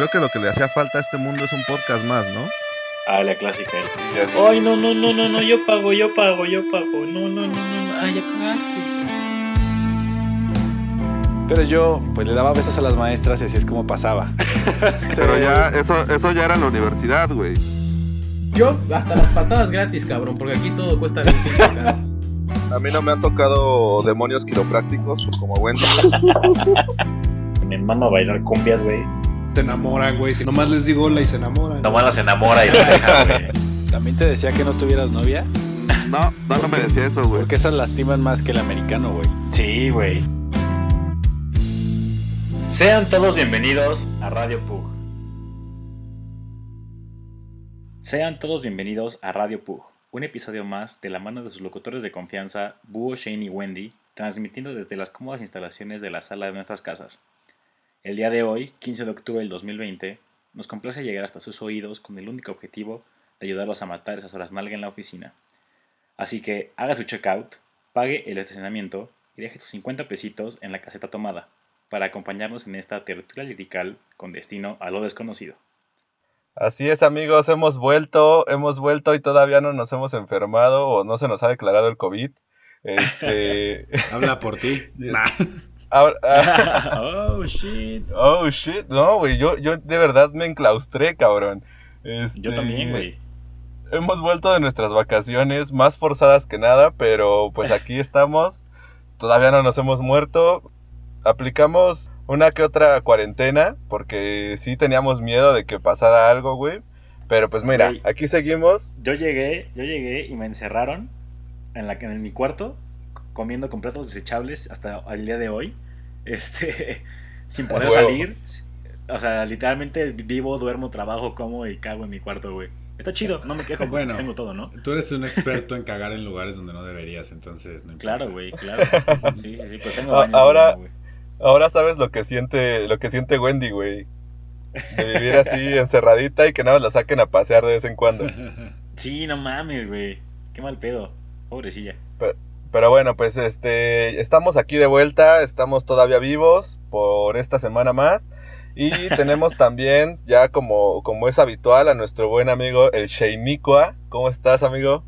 creo que lo que le hacía falta a este mundo es un podcast más, ¿no? Ah, la clásica. Ay, no, no, no, no, no, yo pago, yo pago, yo pago. No, no, no, no. Ay, ya pagaste. Pero yo, pues le daba besos a las maestras y así es como pasaba. Pero ya, eso, eso ya era en la universidad, güey. Yo, hasta las patadas gratis, cabrón, porque aquí todo cuesta 20 caro. A mí no me han tocado demonios quiroprácticos como Wendy. Me mama bailar cumbias, güey. Se enamoran, güey. Si nomás les digo hola y se enamoran. Nomás las enamora y la deja, güey. ¿También te decía que no tuvieras novia? No, no, no me decía eso, güey. Porque esas lastiman más que el americano, güey. Sí, güey. Sean todos bienvenidos a Radio Pug. Sean todos bienvenidos a Radio Pug, un episodio más de la mano de sus locutores de confianza, Búho, Shane y Wendy, transmitiendo desde las cómodas instalaciones de la sala de nuestras casas. El día de hoy, 15 de octubre del 2020, nos complace llegar hasta sus oídos con el único objetivo de ayudarlos a matar esas horas nalga en la oficina. Así que haga su checkout, pague el estacionamiento y deje sus 50 pesitos en la caseta tomada para acompañarnos en esta tertulia lirical con destino a lo desconocido. Así es, amigos, hemos vuelto, hemos vuelto y todavía no nos hemos enfermado o no se nos ha declarado el COVID. Este... Habla por ti. Ahora- oh, shit. oh, shit. No, güey, yo, yo de verdad me enclaustré, cabrón. Este, Yo también, güey. Hemos vuelto de nuestras vacaciones más forzadas que nada, pero pues aquí estamos. Todavía no nos hemos muerto. Aplicamos una que otra cuarentena, porque sí teníamos miedo de que pasara algo, güey. Pero pues mira, aquí seguimos. Yo llegué, yo llegué y me encerraron en, la, en mi cuarto comiendo con platos desechables hasta el día de hoy. Este, sin poder salir. O sea, literalmente vivo, duermo, trabajo, como y cago en mi cuarto, güey. Está chido, no me quejo, Bueno. tengo todo, ¿no? Tú eres un experto en cagar en lugares donde no deberías, entonces no importa. Claro, güey, claro. Sí, sí, sí, pero tengo A- baño ahora- güey. Ahora sabes lo que siente, lo que siente Wendy, güey. De vivir así encerradita y que nada más la saquen a pasear de vez en cuando. Sí, no mames, güey. Qué mal pedo. Pobrecilla. Pero bueno, pues este, estamos aquí de vuelta, estamos todavía vivos por esta semana más. Y tenemos también, ya como, como es habitual, a nuestro buen amigo el Sheinikwa. ¿Cómo estás, amigo?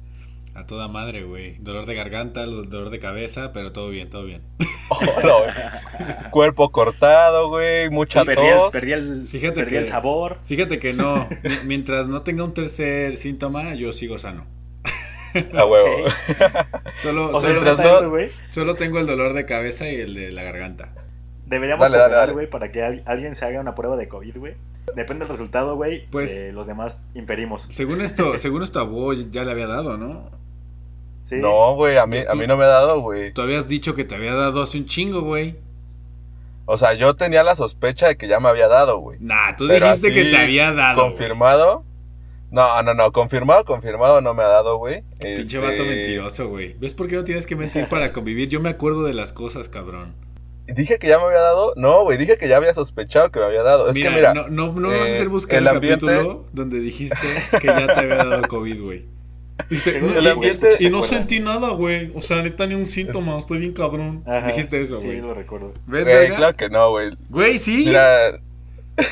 A toda madre, güey. Dolor de garganta, lo- dolor de cabeza, pero todo bien, todo bien. Hola, güey. Cuerpo cortado, güey, mucha perdí, el, tos. perdí, el, Fíjate perdí que- el sabor. Fíjate que no, mi- mientras no tenga un tercer síntoma, yo sigo sano. A huevo. Solo, O sea, solo, mientras ¿neta eso, güey. solo tengo el dolor de cabeza y el de la garganta. Deberíamos Dale, güey, para que al- alguien se haga una prueba de COVID, güey. Depende del resultado, güey. Pues- eh, los demás inferimos. Según esto, según esto a Bo ya le había dado, ¿no? Sí. No, güey, a mí, a mí no me ha dado, güey. Tú habías dicho que te había dado hace un chingo, güey. O sea, yo tenía la sospecha de que ya me había dado, güey. Nah, tú Pero dijiste así, que te había dado. güey. ¿Confirmado? No, no, no, confirmado, confirmado no me ha dado, güey. Pinche Este, vato mentiroso, güey. ¿Ves por qué no tienes que mentir para convivir? Yo me acuerdo de las cosas, cabrón. ¿Dije que ya me había dado? No, güey, dije que ya había sospechado que me había dado. Es mira, que mira, no, no, no vas a eh, hacer buscar el el, ambiente- capítulo donde dijiste que ya te había dado COVID, güey. Dijiste, Seguro "No, el y- ambiente- y, no sentí nada, güey. O sea, neta, ni un síntoma. Estoy bien cabrón. Ajá. Dijiste eso, Sí, güey. lo recuerdo. ¿Ves, güey, claro que no, güey. Güey, sí. Mira,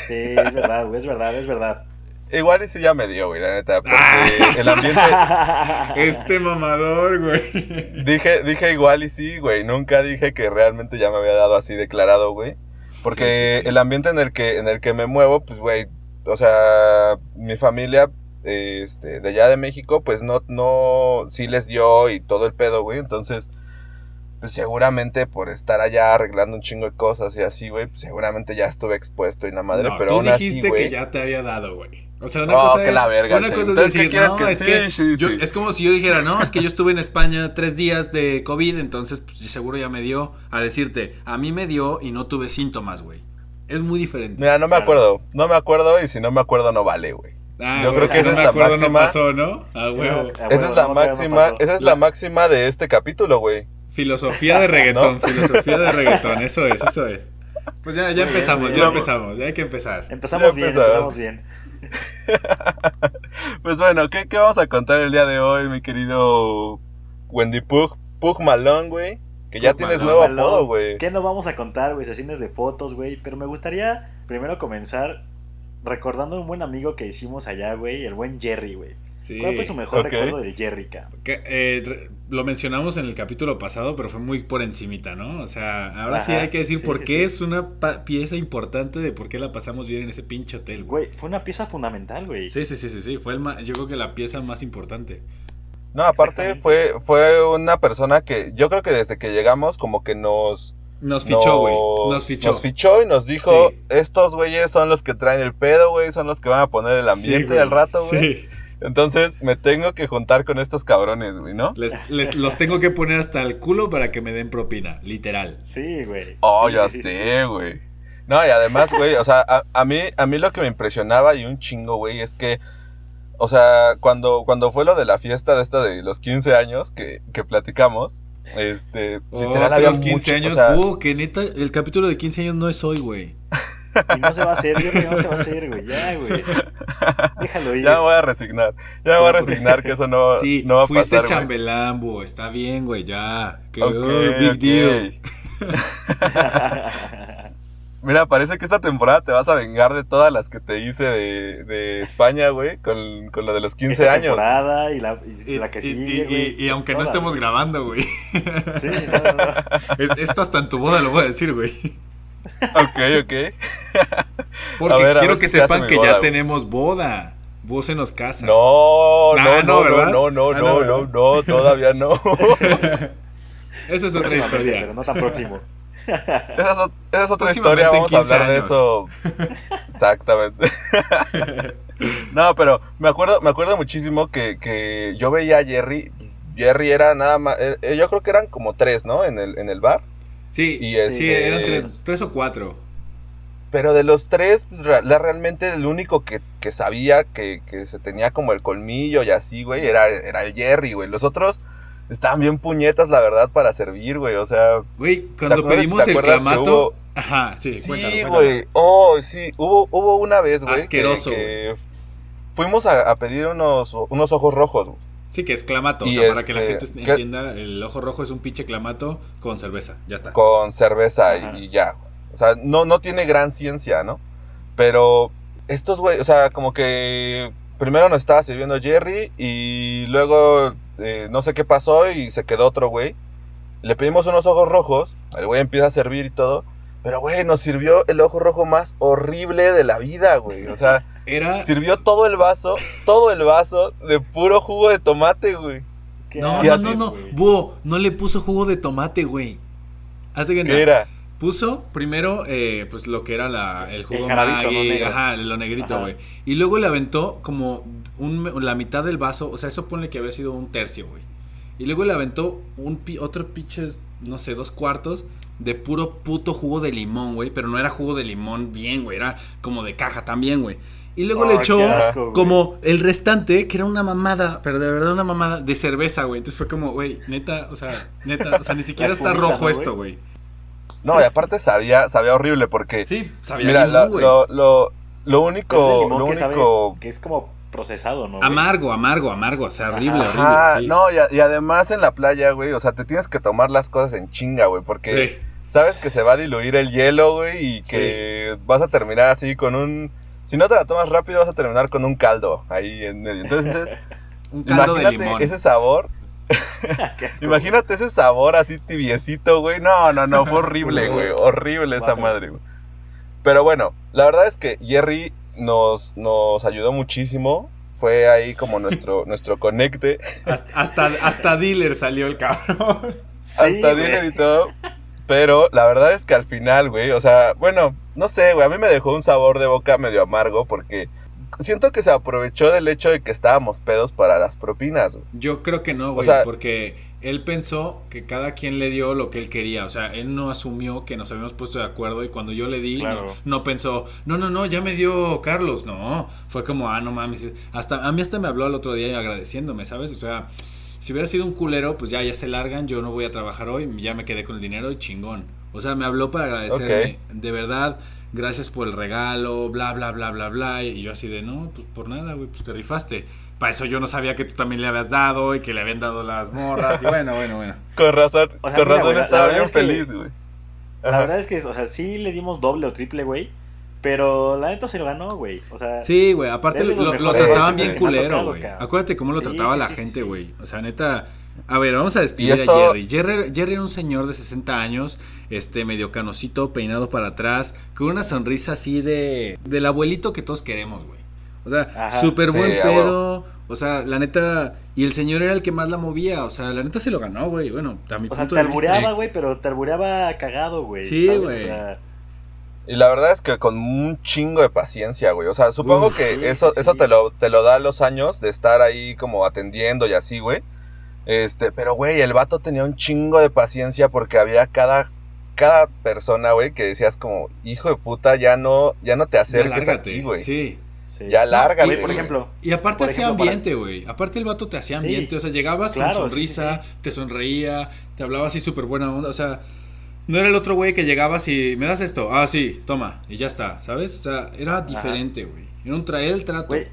Sí, es verdad, güey, es verdad, es verdad. Igual y sí ya me dio, güey, la neta. Porque Ah. el ambiente. Este mamador, güey. Dije, dije igual y sí, güey. Nunca dije que realmente ya me había dado así declarado, güey. Porque Sí, sí, sí. el ambiente en el que, en el que me muevo, pues, güey, o sea, mi familia, este, de allá de México, pues no, no, sí les dio y todo el pedo, güey. Entonces, pues seguramente por estar allá arreglando un chingo de cosas y así, güey, pues seguramente ya estuve expuesto y la madre, no, pero tú aún así, dijiste güey. que ya te había dado, güey. O sea, una No, cosa que es, la verga, una cosa es Entonces, ¿qué decir, no, que- es sí, que sí, yo- sí. es como si yo dijera, no, es que yo estuve en España tres días de COVID, entonces pues, seguro ya me dio. A decirte, a mí me dio y no tuve síntomas, güey. Es muy diferente. Mira, no me Claro. acuerdo, no me acuerdo y si no me acuerdo no vale, güey. Ah, yo güey, creo que si esa no es me la acuerdo no máxima. pasó, ¿no? Ah, huevo. Esa es la no, máxima, esa es La- la máxima de este capítulo, güey. Filosofía de reggaetón, filosofía de reggaetón, eso es, eso es. Pues ya, ya bien, empezamos, muy ya bien. empezamos, ya hay que empezar. Empezamos Ya bien, empezamos bien. Pues bueno, ¿qué, qué vamos a contar el día de hoy, mi querido Wendy Pug? Pug Malón, güey. Que ya tienes nuevo Balón. apodo, güey. ¿Qué no vamos a contar, güey? Sesiones de fotos, güey. Pero me gustaría primero comenzar recordando un buen amigo que hicimos allá, güey, el buen Jerry, güey. Sí. ¿Cuál fue su mejor recuerdo cabrón? Que, eh, lo mencionamos en el capítulo pasado, pero fue muy por encimita, ¿no? O sea, ahora sí hay que decir sí, por sí, qué sí. es una pieza importante de por qué la pasamos bien en ese pinche hotel, güey. Güey, fue una pieza fundamental, güey. Sí, sí, sí, sí, sí, fue el ma- yo creo que la pieza más importante. No, aparte fue, fue una persona que yo creo que desde que llegamos como que nos... Nos fichó, güey. nos- Nos fichó. Nos fichó y nos dijo, Sí. estos güeyes son los que traen el pedo, güey, son los que van a poner el ambiente al rato, güey. Sí. Entonces me tengo que juntar con estos cabrones, güey, ¿no? Les, les- los tengo que poner hasta el culo para que me den propina, literal. Sí, güey. Oh, Sí, ya sí, sí, sé, güey. No, y además, güey, o sea, a, a mí, a mí lo que me impresionaba y un chingo, güey, es que, o sea, cuando, cuando fue lo de la fiesta de esta de los 15 años que, que platicamos, este, Oh, literal que había los 15 mucho, años, o sea, buh, que neta, el capítulo de 15 años no es hoy, güey. Y no se va a hacer, yo creo que no se va a hacer, güey. Ya, güey. Déjalo ir. ya voy a resignar, ya me voy a resignar que eso no, Sí, no va a fuiste pasar, güey. chambelán, bu, está bien, güey, ya. Que, Ok, oh, big deal. Mira, parece que esta temporada te vas a vengar de todas las que te hice de, de España, güey, con, con lo de los 15 Esta años. temporada y la, y Y, la que y- sigue, y- güey. y- y aunque no estemos güey. grabando, güey. Sí, no, no, no. Es- esto hasta en tu boda lo voy a decir, güey. Ok, ok. Porque ver, quiero que si sepan que boda, ya güey. tenemos boda. Vos se nos casa. No, Nah, no, no, no, ¿verdad? no, no, Ah, no, no, no, no, todavía no. Esa es otra historia. Pero no tan próximo. Esa es, ot- esa es otra historia, vamos a 15 hablar de años. eso. Exactamente. No, pero me acuerdo, me acuerdo muchísimo que, que yo veía a Jerry. Jerry era nada más, eh, yo creo que eran como tres, ¿no? En el, en el bar. Sí, Y sí, este- eran tres, tres o cuatro. Pero de los tres, pues, la- realmente el único que, que sabía que, que se tenía como el colmillo y así, güey, era, era el Jerry, güey. Los otros estaban bien puñetas, la verdad, para servir, güey. O sea, Güey, cuando pedimos el clamato. hubo- Ajá, sí, sí, cuéntalo, cuéntalo. güey. Oh, sí. Hubo, hubo una vez, güey. Asqueroso, que fuimos a, a pedir unos, unos ojos rojos, güey. Sí, que es clamato. Y o sea, para que la este, gente ¿qué- entienda, el ojo rojo es un pinche clamato con cerveza. Ya está. con cerveza Ajá. y ya. O sea, no, no tiene gran ciencia, ¿no? Pero estos güey, o sea, como que primero nos estaba sirviendo Jerry y luego eh, no sé qué pasó y se quedó otro güey. Le pedimos unos ojos rojos, el güey empieza a servir y todo. Pero, güey, nos sirvió el ojo rojo más horrible de la vida, güey. O sea, Era. sirvió todo el vaso, todo el vaso de puro jugo de tomate, güey. No, no, no, no. güey. Búho, no le puso jugo de tomate, güey. Hazte. ¿Qué era? Puso primero, eh, pues lo que era la, el jugo jarabito, Maggi, ¿no? Negro. ajá, lo negrito, güey. Y luego le aventó como un- la mitad del vaso, o sea, eso pone que había sido un tercio, güey. Y luego le aventó un otro pinches, no sé, dos cuartos de puro puto jugo de limón, güey. Pero no era jugo de limón bien, güey, era como de caja también, güey. Y luego le Ay, echó asco, como el restante, que era una mamada, pero de verdad una mamada de cerveza, güey. Entonces fue como, güey, neta, o sea, neta, o sea, ni siquiera está rojo ¿no, esto, güey? No, y aparte sabía, sabía horrible porque... Sí, sabía Mira, limón, la- güey. lo, lo, lo Pero único, limón lo que sabe- único... que es como procesado, ¿no? güey? Amargo, amargo, amargo, o sea, horrible, Ajá, horrible. sí. no, y, a- y además en la playa, güey, o sea, te tienes que tomar las cosas en chinga, güey, porque Sí. sabes que se va a diluir el hielo, güey, y que vas a terminar así con un... Si no te la tomas rápido, vas a terminar con un caldo ahí en medio. Entonces, Un caldo de imagínate limón. ese sabor, imagínate ese sabor así tibiecito, güey. No, no, no, fue horrible, güey, horrible esa madre, güey. Pero bueno, la verdad es que Jerry nos, nos ayudó muchísimo. Fue ahí como nuestro, nuestro conecte. Hasta, hasta, hasta dealer salió el cabrón. Sí, hasta güey. dinero y todo. Pero la verdad es que al final, güey, o sea, bueno, no sé, güey, a mí me dejó un sabor de boca medio amargo porque siento que se aprovechó del hecho de que estábamos pedos para las propinas, güey. Yo creo que no, güey, sea- porque él pensó que cada quien le dio lo que él quería. O sea, él no asumió que nos habíamos puesto de acuerdo y cuando yo le di, Claro. no, no pensó, no, no, no, ya me dio Carlos. No, fue como, ah, no mames. Hasta, a mí hasta me habló el otro día agradeciéndome, ¿sabes? O sea, si hubiera sido un culero, pues ya, ya se largan, yo no voy a trabajar hoy, ya me quedé con el dinero y chingón. O sea, me habló para agradecerme. De verdad, gracias por el regalo, bla, bla, bla, bla, bla. Y yo así de, no, pues por nada, güey, pues te rifaste. Para eso yo no sabía que tú también le habías dado y que le habían dado las morras. Y bueno, bueno, bueno. Con razón, O sea, con mira, razón güey, estaba bien es que- feliz, güey. La verdad es que, o sea, sí le dimos doble o triple, güey. Pero la neta se lo ganó, güey. O sea, Sí, güey, aparte lo, lo trataban bien culero, tocado, güey. Acuérdate cómo lo Sí, trataba sí, la sí, gente, sí. güey. O sea, neta. A ver, vamos a describir esto- a Jerry. Jerry. Jerry era un señor de 60 años, este, medio canosito, peinado para atrás, con una sonrisa así de. del abuelito que todos queremos, güey. O sea, súper buen pedo. O sea, la neta. Y el señor era el que más la movía. O sea, la neta se lo ganó, güey. Bueno, a mi o sea, te albureaba, güey, pero te albureaba cagado, güey. Sí, güey. O sea, Y la verdad es que con un chingo de paciencia, güey. O sea, supongo Uf, que sí, eso, sí, eso te lo, te lo da los años de estar ahí como atendiendo y así, güey. Este, pero güey, el vato tenía un chingo de paciencia porque había cada, cada persona, güey, que decías como, hijo de puta, ya no, ya no te Ya acerques lárgate, aquí, güey. Sí. sí. Ya lárgate, Güey, por ejemplo, Y aparte hacía ambiente, güey. Aparte el vato te hacía Sí, ambiente. O sea, llegabas claro, con sí, sí, sonrisa, te sonreía, te hablaba así súper buena onda. O sea, no era el otro güey que llegabas y me das esto. Ah, sí, toma. Y ya está, ¿sabes? O sea, era diferente, güey. Era un traer el trato. güey,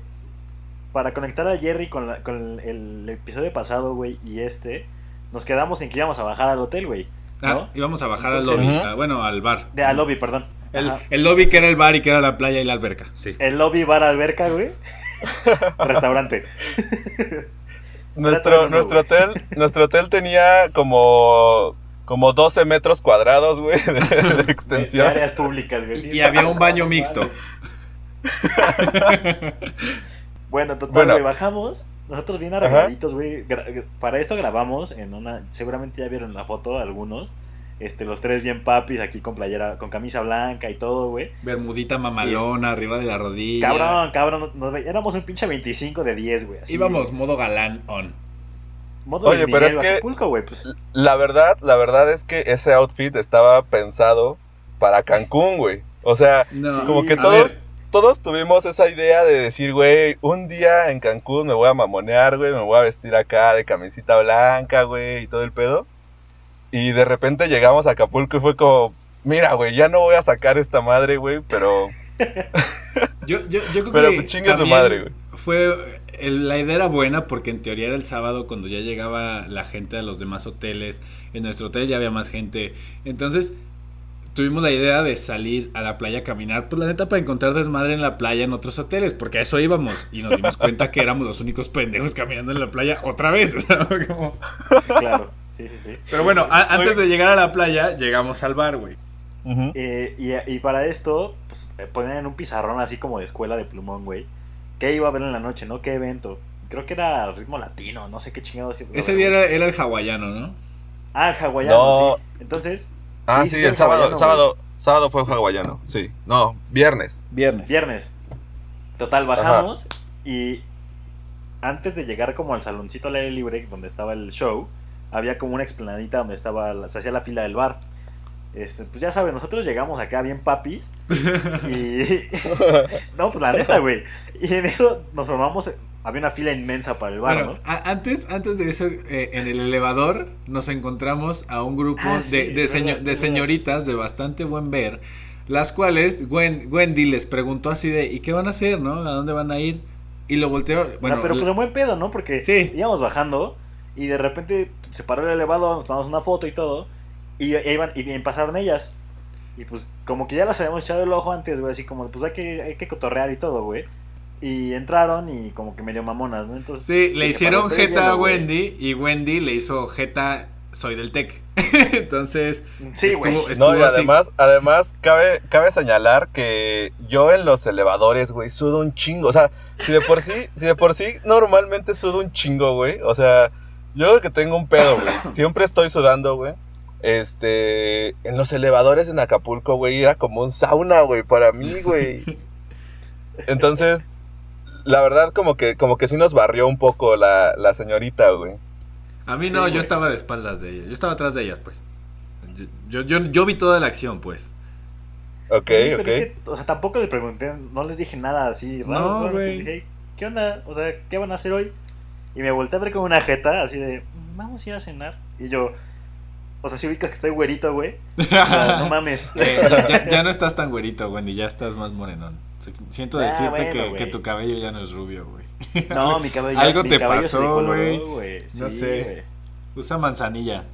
para conectar a Jerry con, la- con el, el episodio pasado, güey, y este, nos quedamos en que íbamos a bajar al hotel, güey. Ah, ¿no? íbamos a bajar Entonces- al lobby. Ah, bueno, al bar. De, al lobby, perdón. El, el lobby que era el bar y que era la playa y la alberca. Sí. El lobby, bar, alberca, güey. Restaurante. Nuestro, nuestro hotel, nuestro hotel tenía como, como 12 metros cuadrados, güey, de, de De, de extensión. áreas públicas, güey. Y había un baño mixto. Bueno, total, Bueno. güey, bajamos. Nosotros bien arregladitos, güey. Para esto grabamos en una. Seguramente ya vieron la foto algunos. Este, los tres bien papis aquí con playera, con camisa blanca y todo, güey. Bermudita mamalona arriba de la rodilla. Cabrón, cabrón. nos ve- éramos un pinche 25 de 10, güey. Íbamos modo galán on. Modo Oye, pero es que- Acapulco. Pues, La verdad, la verdad es que ese outfit estaba pensado para Cancún, güey. O sea, No, como que todos, todos tuvimos esa idea de decir, güey, un día en Cancún me voy a mamonear, güey, me voy a vestir acá de camisita blanca, güey, y todo el pedo. Y de repente llegamos a Acapulco y fue como, mira, güey, ya no voy a sacar esta madre, güey, pero... Yo, yo, yo creo Pero que pues chingue su madre, güey. Fue, el- la idea era buena porque en teoría era el sábado cuando ya llegaba la gente a los demás hoteles. En nuestro hotel ya había más gente. Entonces tuvimos la idea de salir a la playa a caminar, pues la neta para encontrar desmadre en la playa en otros hoteles, porque a eso íbamos. Y nos dimos cuenta que éramos los únicos pendejos caminando en la playa otra vez. como- claro. Sí, sí, sí. Pero bueno, a- antes de llegar a la playa, llegamos al bar, güey. Eh, y, y para esto, pues ponían en un pizarrón así como de escuela de plumón, güey. ¿Qué iba a haber en la noche, no? ¿Qué evento? Creo que era ritmo latino, no sé qué chingados. Ese día era, era el hawaiano, ¿no? Ah, el hawaiano, No. sí. Entonces, Ah, Sí, sí, sí, el el sábado, sábado, sábado fue hawaiano, sí. No, viernes. Viernes. viernes. Total, bajamos y antes de llegar como al saloncito al aire libre donde estaba el show, había como una explanadita donde estaba se hacía la fila del bar. Este, pues ya saben, nosotros llegamos acá bien papis y no, pues la neta, güey. Y en eso nos formamos, había una fila inmensa para el bar, Bueno, ¿no? a- antes, antes de eso, eh, en el elevador nos encontramos a un grupo Ah, de, sí, señoritas de bastante buen ver, las cuales Gwen- Wendy les preguntó así de, ¿y qué van a hacer, no? ¿A dónde van a ir? Y lo voltearon, bueno, sea, pero pues de buen pedo, ¿no? Porque Sí. íbamos bajando y de repente se paró el elevador, nos tomamos una foto y todo. Y, y iban, y bien pasaron ellas. Y pues como que ya las habíamos echado el ojo antes, güey, así como, pues hay que, hay que cotorrear y todo, güey. Y entraron y como que medio mamonas, ¿no? Entonces, sí, le hicieron "Para el jeta a hielo, güey". Wendy y Wendy le hizo jeta, soy del TEC. Entonces, Sí, güey. estuvo- estuvo No, y así. además, además cabe, cabe señalar que yo en los elevadores, güey, sudo un chingo. O sea, si de por sí, si de por sí normalmente sudo un chingo, güey. O sea, yo creo que tengo un pedo, güey. Siempre estoy sudando, güey. Este, en los elevadores en Acapulco, güey, era como un sauna, güey, para mí, güey. Entonces, la verdad, como que, como que sí nos barrió un poco la, la señorita, güey. A mí Sí, no, yo estaba de espaldas de ellas, yo estaba atrás de ellas, pues. Yo, yo, yo vi toda la acción, pues. Ok, Sí, pero ok. es que, o sea, tampoco le pregunté, no les dije nada así raro. No, solamente güey. les dije, ¿qué onda? O sea, ¿qué van a hacer hoy? Y me volteé a ver con una jeta, así de, "Mm, vamos a ir a cenar. Y yo, o sea, si ubicas que estoy güerito, güey. O sea, no mames. Eh, ya, ya- ya no estás tan güerito, Wendy, ya estás más morenón. Siento Ah, decirte bueno, que, tu cabello ya no es rubio, güey. No, mi cabello, Algo mi te cabello pasó, güey. No sé. Usa manzanilla.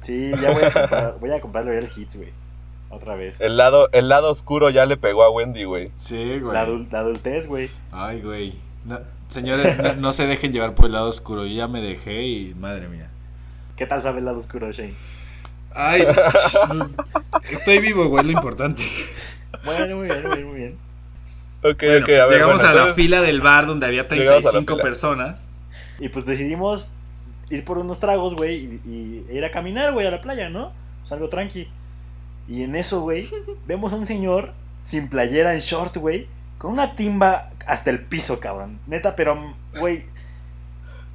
Sí, ya voy a comprar, voy a comprar L'Oreal Kids, güey. Otra vez. El lado, el lado oscuro ya le pegó a Wendy, güey. Sí, güey. La, adul- la adultez, güey. Ay, güey. No, señores, no, no se dejen llevar por el lado oscuro. Yo ya me dejé y madre mía. ¿Qué tal sabe el lado oscuro, Shane? Ay, estoy vivo, güey, lo importante. Bueno, muy bien, muy bien, muy bien. Ok, Bueno, ok, a ver. llegamos bueno, a la entonces- fila del bar donde había Llegamos a la 35 fila. personas. Y pues decidimos ir por unos tragos, güey, y, y- e ir a caminar, güey, a la playa, ¿no? Pues algo tranqui. Y en eso, güey, vemos a un señor sin playera, en short, güey, con una timba hasta el piso, cabrón. Neta, pero, güey,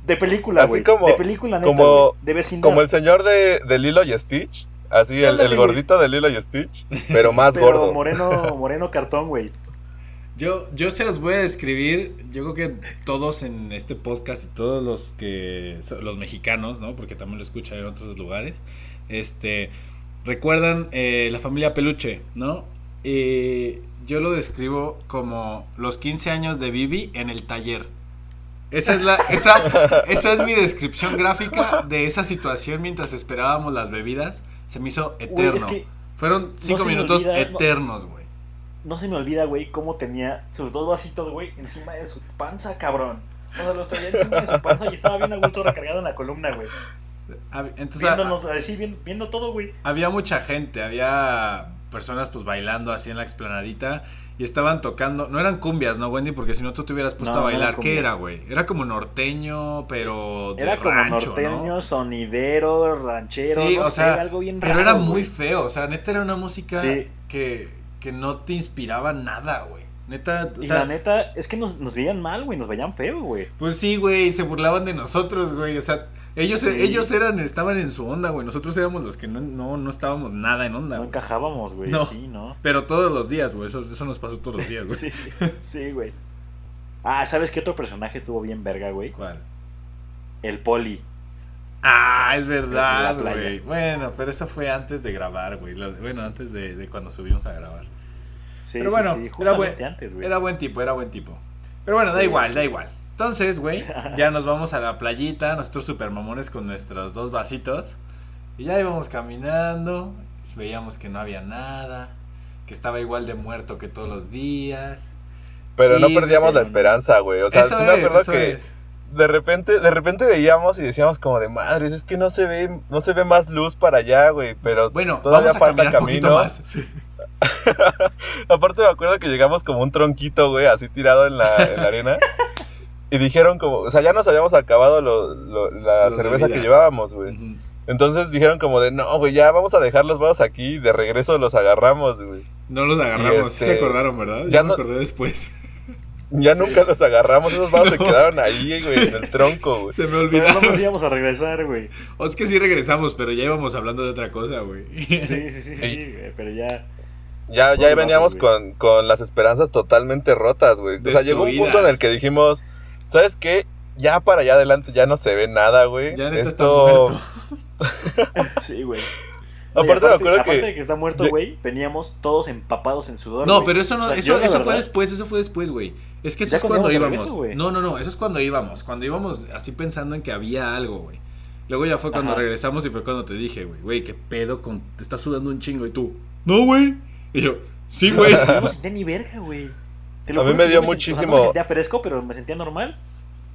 de película, Así güey. como- de película, neta, como-. De vecindad. Como el señor de, de Lilo y Stitch. Así, el, gordito de Lilo y Stitch. Pero más Pero gordo. moreno, moreno cartón, güey. Yo, yo se los voy a describir. Yo creo que todos en este podcast y todos los que los mexicanos, ¿no? Porque también lo escuchan en otros lugares. Este recuerdan eh, la familia Peluche, ¿no? Y yo lo describo como los 15 años de Vivi en el taller. Esa es la esa, esa es mi descripción gráfica de esa situación mientras esperábamos las bebidas. Se me hizo eterno. es que Fueron cinco minutos olvida, eternos, güey. no se me olvida, güey, cómo tenía sus dos vasitos, güey, encima de su panza, cabrón. O sea, los traía encima de su panza y estaba bien a gusto recargado en la columna, güey. Entonces, Viéndonos, así, viendo, viendo todo, güey. había mucha gente, había personas pues bailando así en la explanadita y estaban tocando, no eran cumbias, ¿no, Wendy? Porque si no tú te hubieras puesto No, a no bailar, ¿qué era, güey? Era como norteño, pero de Era como rancho, norteño, ¿no? sonidero, ranchero, Sí, no o sé, sea, algo bien Pero raro, era muy feo, o sea, neta era una música Sí. que, que no te inspiraba nada, güey. Neta, o Y sea, la neta, es que nos, nos veían mal, güey, nos veían feo, güey. pues sí, güey, se burlaban de nosotros, güey, o sea, ellos, Sí. ellos eran, estaban en su onda, güey, nosotros éramos los que no, no, no estábamos nada en onda, No güey. encajábamos, güey, No. sí, ¿no? Pero todos los días, güey, eso, eso nos pasó todos los días, güey. Sí, sí, güey. Ah, ¿sabes qué otro personaje estuvo bien verga, güey? ¿Cuál? El poli. Ah, es verdad, güey. Bueno, pero eso fue antes de grabar, güey. Bueno, antes de, de cuando subimos a grabar. Sí, Pero sí, bueno, sí, era justamente buen- antes, güey. Era buen tipo, era buen tipo. Pero bueno, da Sí, igual, sí. da igual. Entonces, güey, ya nos vamos a la playita, nosotros super mamones con nuestros dos vasitos. Y ya íbamos caminando, veíamos que no había nada, que estaba igual de muerto que todos los días. Pero no Y- perdíamos la esperanza, güey. O sea, eso sí me es, acuerdo eso que es. de repente, de repente veíamos y decíamos como de madres, es que no se ve, no se ve más luz para allá, güey. Pero Bueno, todavía vamos a falta caminar un poquito camino. más. Sí. Aparte me acuerdo que llegamos como un tronquito, güey, así tirado en la, en la arena. Y dijeron como, o sea, ya nos habíamos acabado lo- lo- la cerveza que llevábamos, güey. Entonces dijeron como de, no, güey, ya vamos a dejar los vasos aquí y de regreso los agarramos, güey. No los agarramos, sí este, se acordaron, ¿verdad? ya Ya me no- acordé después. Ya Sí. nunca los agarramos, esos vasos se quedaron ahí, güey, en el tronco, güey. Se me Pero no nos íbamos a regresar, güey. O es que sí regresamos, pero ya íbamos hablando de otra cosa, güey. Sí, sí, sí, sí, güey, pero ya. Ya, ya veníamos vasos, con, con las esperanzas totalmente rotas, güey. O sea, llegó un punto en el que dijimos, ¿sabes qué? Ya para allá adelante ya no se ve nada, güey. Ya neta está Esto... muerto. Sí, güey. Aparte, me aparte que- de que está muerto, güey, veníamos todos empapados en sudor. No, pero eso no, O sea, eso, eso fue después, eso fue después, güey. Es que eso Ya es cuando íbamos regreso, no, no, no, eso es cuando íbamos. Cuando íbamos así pensando en que había algo, güey. Luego ya fue cuando Ajá. regresamos y fue cuando te dije, güey, güey, qué pedo con. Te estás sudando un chingo y tú. No, güey. Y yo, sí, güey. Yo no sentía ni verga, güey. Te lo A mí me dio sent- o sea, no muchísimo- me sentía fresco, pero me sentía normal.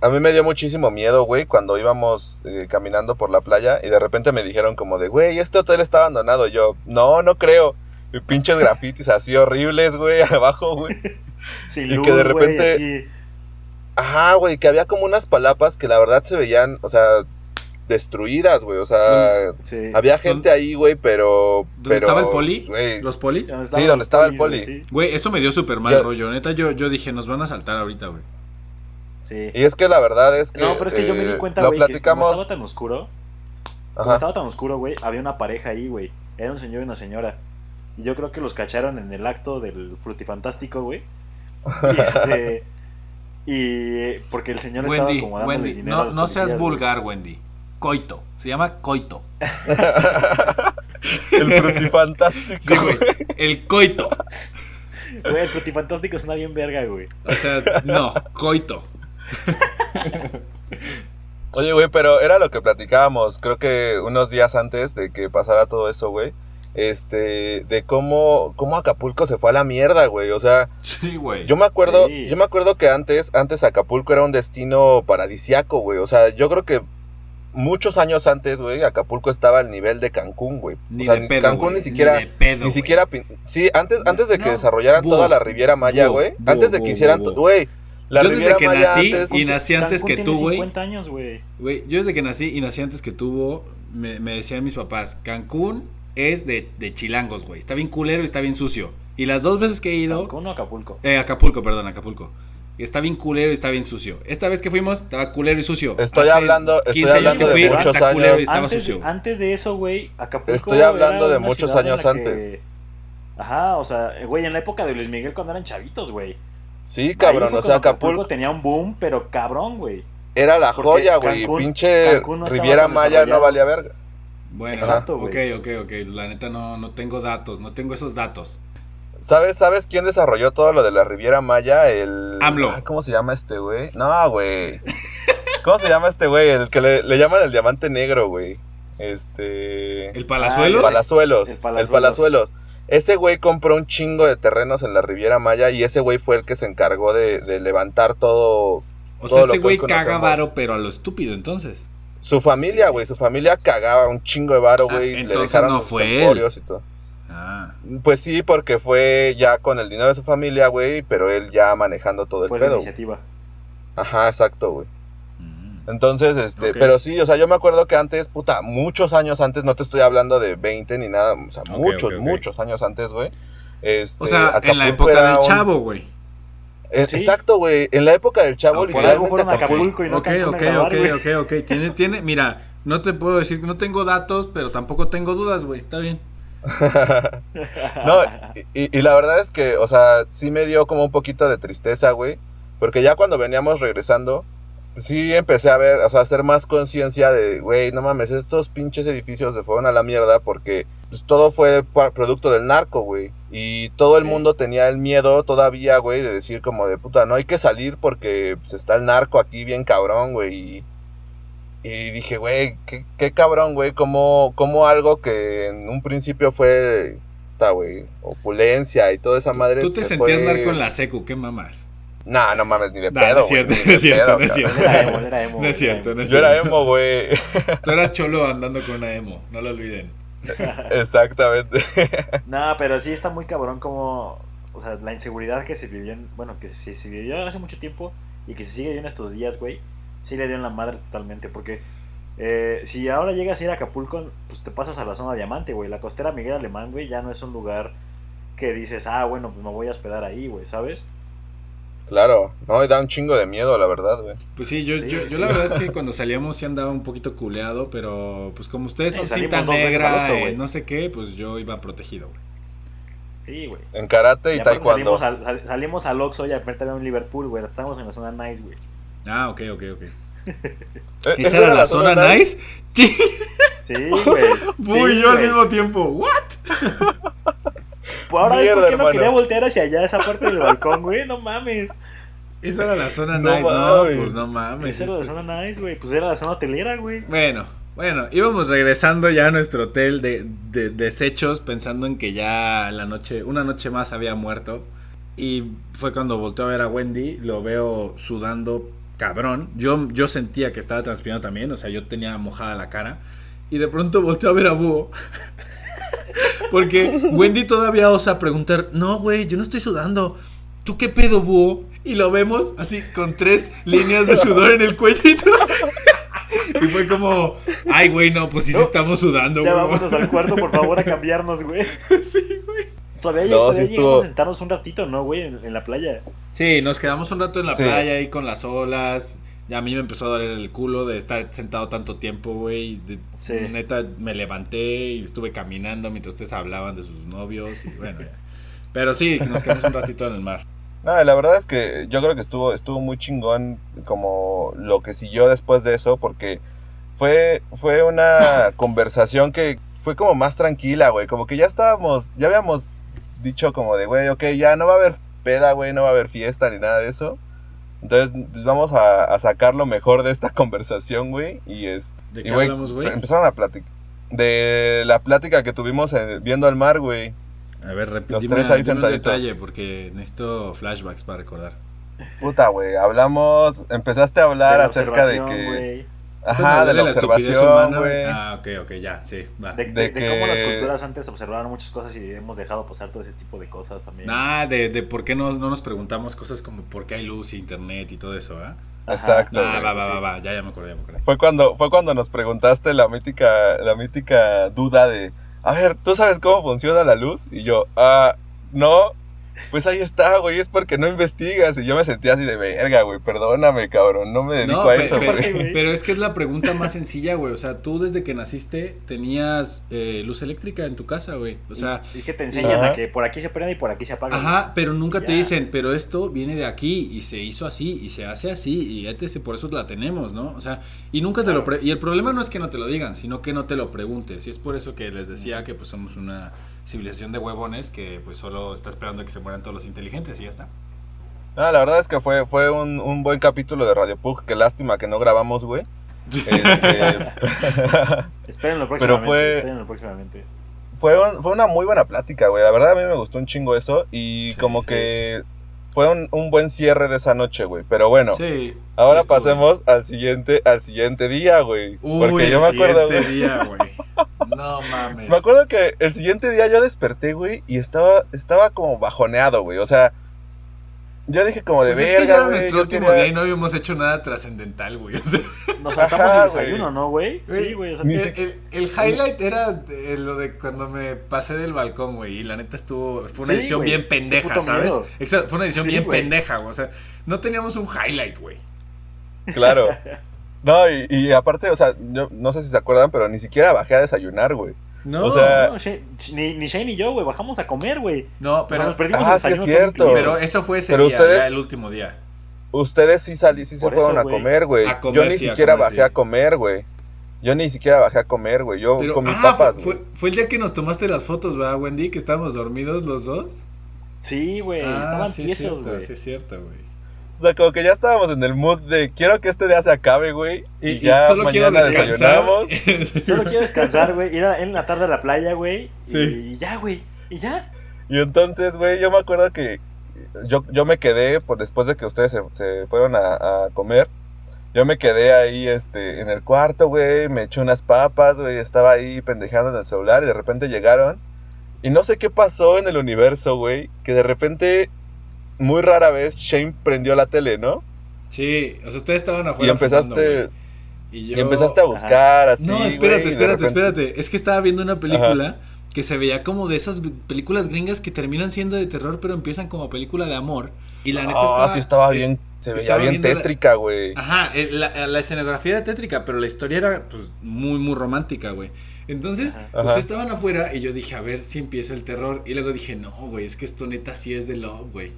A mí me dio muchísimo miedo, güey, cuando íbamos eh, caminando por la playa y de repente me dijeron como de, güey, este hotel está abandonado. Yo, no, no creo. Y pinches grafitis así horribles, güey, abajo, güey. Sin Y luz, que de repente- así. Ajá, güey, que había como unas palapas que la verdad se veían, o sea, destruidas, güey. O sea, Sí. había gente ahí, güey, pero... ¿Dónde pero, estaba el poli? ¿Los polis? Sí, estaban donde los estaba el polis, poli. güey, eso me dio súper mal rollo. Neta, yo, yo dije, nos van a saltar ahorita, güey. Sí. Y es que la verdad es que... No, pero es que yo me di eh, cuenta, Lo güey, que como platicamos... estaba tan oscuro, como Ajá. estaba tan oscuro, güey, había una pareja ahí, güey. Era un señor y una señora. Y yo creo que los cacharon en el acto del frutifantástico, güey. Y este. Y porque el señor estaba Wendy, como dándoles Wendy, dinero a no, los no seas policías, güey. vulgar, Wendy. Coito. Se llama coito. el frutifantástico. Sí, güey. El coito. Güey, el frutifantástico suena bien verga, güey. O sea, no, coito. Oye, güey, pero era lo que platicábamos, creo que unos días antes de que pasara todo eso, güey. este, de cómo, cómo Acapulco se fue a la mierda, güey. O sea, Sí, güey. yo me acuerdo, Sí. yo me acuerdo que antes, antes Acapulco era un destino paradisiaco, güey. O sea, yo creo que muchos años antes, güey, Acapulco estaba al nivel de Cancún, güey. Ni o sea, de pedo, Cancún ni siquiera, ni de pedo, ni siquiera, pin- sí, antes, antes de que No, desarrollaran búho, toda la Riviera Maya, güey, antes de que hicieran, güey, la Yo desde que Maya nací antes, y nací antes Cancún que tú, güey. 50 años, güey. Güey, yo desde que nací y nací antes que tú, me, me decían mis papás, Cancún es de, de chilangos, güey. Está bien culero y está bien sucio. Y las dos veces que he ido... Cancún o Acapulco. Eh, Acapulco, perdón, Acapulco. Está bien culero y está bien sucio. Esta vez que fuimos, estaba culero y sucio. Estoy Hace hablando- estoy 15 años hablando que de fui, muchos culero años. y estaba antes, sucio. antes de eso, güey, Acapulco. Estoy hablando era de una muchos años la antes. que- Ajá, o sea, güey, en la época de Luis Miguel cuando eran chavitos, güey. sí, cabrón, o sea, Acapulco tenía un boom, pero cabrón, güey. era la porque joya, güey, Cancún- pinche Cancún no estaba Riviera Maya no valía verga. Bueno, Exacto, ok, ok, ok. La neta no, no tengo datos, no tengo esos datos. ¿Sabes, ¿Sabes quién desarrolló todo lo de la Riviera Maya? El... AMLO. Ay, ¿Cómo se llama este güey? No, güey. ¿Cómo se llama este güey? El que le, le llaman el diamante negro, güey. Este... ¿El Palazuelos? Ah, Palazuelos. El El Palazuelos. Ese güey compró un chingo de terrenos en la Riviera Maya y ese güey fue el que se encargó de, de levantar todo... o todo sea, ese güey caga varo, pero a lo estúpido entonces. Su familia, güey. Su familia cagaba un chingo de varo, Ah, güey. y le entonces dejaron no fue él. emporios y todo. Ah. Pues sí, porque fue ya con el dinero de su familia, güey, pero él ya manejando todo el Fue la pedo. iniciativa. Ajá, exacto, güey. Mm. Entonces, este, pero sí, o sea, yo me acuerdo que antes, puta, muchos años antes, no te estoy hablando de 20 ni nada, o sea, muchos, muchos años antes, güey. Este, O sea, en la época del un- chavo, güey. Eh, Sí. Exacto, güey, en la época del chavo, Ah, por algo fueron a Acapulco- Acapulco y no ok, ok, grabar, ok, güey. ok, ok. Tiene, tiene, mira, no te puedo decir, no tengo datos, pero tampoco tengo dudas, güey. Está bien. No, y, y- la verdad es que, o sea, sí me dio como un poquito de tristeza, güey. Porque ya cuando veníamos regresando, sí empecé a ver, o sea, a hacer más conciencia de, güey, no mames, estos pinches edificios se fueron a la mierda porque pues, todo fue producto del narco, güey. Y todo el Sí. mundo tenía el miedo todavía, güey, de decir como de puta, no hay que salir porque pues, está el narco aquí bien cabrón, güey. Y, y dije, güey, qué, qué cabrón, güey, como, como algo que en un principio fue, puta, güey, opulencia y toda esa madre. Tú te se sentías fue- narco en la secu, ¿qué mamás? Nah, no mames, ni de Nah, pedo, no es cierto, no es cierto, no es cierto. Él era emo, él era emo, No es cierto, no es Yo era cierto. emo, güey. Tú eras cholo andando con una emo, no lo olviden. Exactamente. No, pero sí está muy cabrón como, o sea, la inseguridad que se vivió, en- bueno, que se, se vivió hace mucho tiempo y que se sigue viviendo estos días, güey, sí le dio en la madre totalmente, porque eh, si ahora llegas a ir a Acapulco, pues te pasas a la zona diamante, güey, la costera Miguel Alemán, güey, ya no es un lugar que dices, ah, bueno, pues me voy a hospedar ahí, güey, ¿sabes? Claro, no, y da un chingo de miedo, la verdad, güey. Pues sí, yo, Sí, yo, sí, yo sí. la verdad es que cuando salíamos sí andaba un poquito culeado, pero pues como ustedes son cinta negra, Oxxo, eh, güey. no sé qué, pues yo iba protegido, güey. Sí, güey. En karate y, Y taekwondo. salimos al, sal- salimos al Oxxo y aparte había un Liverpool, güey, estábamos en la zona nice, güey. Ah, ok, ok, ok. Eh, ¿Esa era la zona nice? Sí, Sí, güey. Uy, sí, yo al mismo tiempo. ¿What? Pues ahora es Mierda, porque no hermano. quería voltear hacia allá, esa parte del balcón, güey, no mames. Esa era la zona No nice. No, mames. pues no mames. Esa era la zona nice, güey. Pues era la zona hotelera, güey. Bueno, bueno, íbamos regresando ya a nuestro hotel de, de desechos pensando en que ya la noche, una noche más había muerto. Y fue cuando volteó a ver a Wendy, lo veo sudando cabrón. Yo, yo sentía que estaba transpirando también, o sea, yo tenía mojada la cara. Y de pronto volteó a ver a Búho. Porque Wendy todavía osa preguntar, no, güey, yo no estoy sudando. ¿Tú qué pedo, Búho? Y lo vemos así con tres líneas de sudor en el cuellito. Y fue como, ay, güey, no, pues sí, sí estamos sudando, Ya güey. vámonos al cuarto, por favor, a cambiarnos, güey. Sí, güey. Todavía, No, todavía sí llegamos estuvo- a sentarnos un ratito, ¿no, güey? En, en la playa. Sí, nos quedamos un rato en la Sí. playa ahí con las olas. Ya a mí me empezó a doler el culo de estar sentado tanto tiempo, güey. De- Sí. Neta, me levanté y estuve caminando mientras ustedes hablaban de sus novios y bueno, ya. Pero sí, nos quedamos un ratito en el mar. No, la verdad es que yo creo que estuvo, estuvo muy chingón como lo que siguió después de eso, porque fue, fue una conversación que fue como más tranquila, güey, como que ya estábamos, ya habíamos dicho como de, güey, ok, ya no va a haber peda, güey, no va a haber fiesta ni nada de eso. Entonces, pues vamos a, a sacar lo mejor de esta conversación, güey, y es... ¿De y, qué hablamos, güey? Empezaron a platicar... de la plática que tuvimos en- viendo al mar, güey. A ver, Los repíteme un detalle porque necesito flashbacks para recordar. Puta, güey, hablamos, empezaste a hablar De acerca de que... Ajá, de la, estupidez observación, güey. Ah, ok, ok, ya, sí, va. De, de- De de cómo las que- culturas antes observaban muchas cosas y hemos dejado pasar todo ese tipo de cosas también. Nah, de, de por qué no, no nos preguntamos cosas como por qué hay luz y internet y todo eso, ¿ah? Exacto, Ah, va, va, sí. va, va, ya, ya me acordé, ya me acordé. Fue cuando, fue cuando nos preguntaste la mítica, la mítica duda de, a ver, ¿tú sabes cómo funciona la luz? Y yo, ah, no, pues ahí está, güey, es porque no investigas. Y yo me sentía así de verga, güey, perdóname, cabrón, no me dedico No, a eso, güey. pero es que es la pregunta más sencilla, güey. O sea, tú desde que naciste tenías eh, luz eléctrica en tu casa, güey. O sea, Y es que te enseñan Ajá. a que por aquí se prende y por aquí se apaga. ajá, pero nunca te dicen, pero esto viene de aquí y se hizo así y se hace así y etc. Por eso la tenemos, ¿no? O sea, y nunca te lo... Pre- y el problema no es que no te lo digan, sino que no te lo preguntes. Y es por eso que les decía que pues somos una civilización de huevones que pues solo está esperando a que se mueran todos los inteligentes y ya está. No, la verdad es que fue, fue un, un buen capítulo de Radio Pug, qué lástima que no grabamos, güey. Este, Espérenlo Pero próximamente. fue- Espérenlo próximamente. fue, un- fue una muy buena plática, güey. La verdad a mí me gustó un chingo eso y Sí, como sí. que fue un, un buen cierre de esa noche, güey. Pero bueno, Sí. ahora pasemos al siguiente, al siguiente día, güey. Uy, Porque yo el me acuerdo, siguiente güey. día, güey. No mames. Me acuerdo que el siguiente día yo desperté, güey, y estaba, estaba como bajoneado, güey. O sea, yo dije como de Pues es que ya era güey. nuestro último día y no habíamos hecho nada trascendental, güey. O sea, Nos saltamos Ajá, el desayuno, güey. ¿no, güey? Sí, güey. O sea, Ni el, si- el- el highlight era eh, lo de cuando me pasé del balcón, güey. Y la neta estuvo. Fue una Sí, edición güey, bien pendeja, ¿sabes? miedo. Exacto, fue una edición Sí, bien güey. pendeja, güey. O sea, no teníamos un highlight, güey. Claro. No, y, y aparte, o sea, yo no sé si se acuerdan, pero ni siquiera bajé a desayunar, güey. No, O sea, no, Shane- ni, ni Shane ni yo, güey. Bajamos a comer, güey. no, Pero nos perdimos Ah, el sí es desayuno cierto. pero eso fue ese Pero día, ustedes- ya el último día. Ustedes sí salí, sí se fueron eso, a comer, güey. A comer, Yo ni sí, a siquiera comer, bajé sí. a comer, güey. Yo ni siquiera bajé a comer, güey. Yo Pero, comí ah, papas, fue, güey. fue el día que nos tomaste las fotos, ¿verdad, Wendy? Que estábamos dormidos los dos. Sí, güey. Ah, estaban tiesos, cierto, güey. Sí, es cierto, güey. O sea, como que ya estábamos en el mood de quiero que este día se acabe, güey. Y, ya solo quiero mañana descansar. desayunamos. Solo quiero descansar, güey. Ir a- en la tarde a la playa, güey. Sí. Y ya, güey. Y ya. Y entonces, güey, yo me acuerdo que yo, yo me quedé, pues después de que ustedes se, se fueron a, a comer, yo me quedé ahí este, en el cuarto, güey, me eché unas papas, güey, estaba ahí pendejando en el celular y de repente llegaron. Y no sé qué pasó en el universo, güey, que de repente, muy rara vez, Shane prendió la tele, ¿no? Sí, o sea, ustedes estaban Y afuera. fumando, empezaste, y, yo... y empezaste a buscar así. No, espérate, y espérate, repente- espérate. Es que estaba viendo una película que se veía como de esas películas gringas que terminan siendo de terror, pero empiezan como película de amor. Y la neta Ah, estaba. sí estaba es- bien, se veía estaba bien tétrica, güey. Ajá, eh, la, la escenografía era tétrica, pero la historia era pues muy, muy romántica, güey. Entonces, Ajá. Ajá. ustedes estaban afuera y yo dije, a ver si empieza el terror. Y luego dije, no, güey, es que esto neta sí es de love, güey.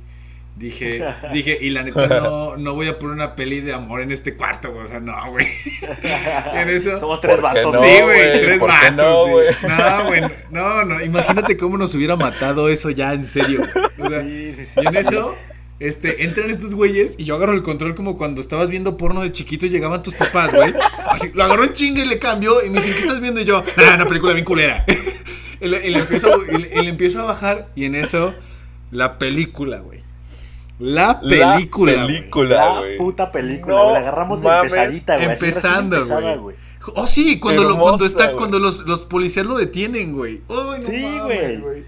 Dije, dije, y la neta no, no voy a poner una peli de amor en este cuarto, güey. O sea, no, güey. En eso- Somos tres ¿Por qué vatos. no, sí, güey, tres ¿Por qué vatos. no, sí. güey? No, güey, no, no. Imagínate cómo nos hubiera matado eso ya en serio, güey. O sea, Sí, sí, sí. y en eso, este, entran estos güeyes y yo agarro el control como cuando estabas viendo porno de chiquito y llegaban tus papás, güey. Así, lo agarró en chinga y le cambió y me dicen, ¿qué estás viendo? Y yo, ah, una película bien culera. y, le, y le empiezo, y le- y le empiezo a bajar y en eso, la película, güey. La película. La güey. película, La güey. puta película, No. La agarramos de mames. güey. Empezando, güey. Oh, sí, cuando, lo, cuando, está, cuando los, los policías lo detienen, güey. No Sí, güey.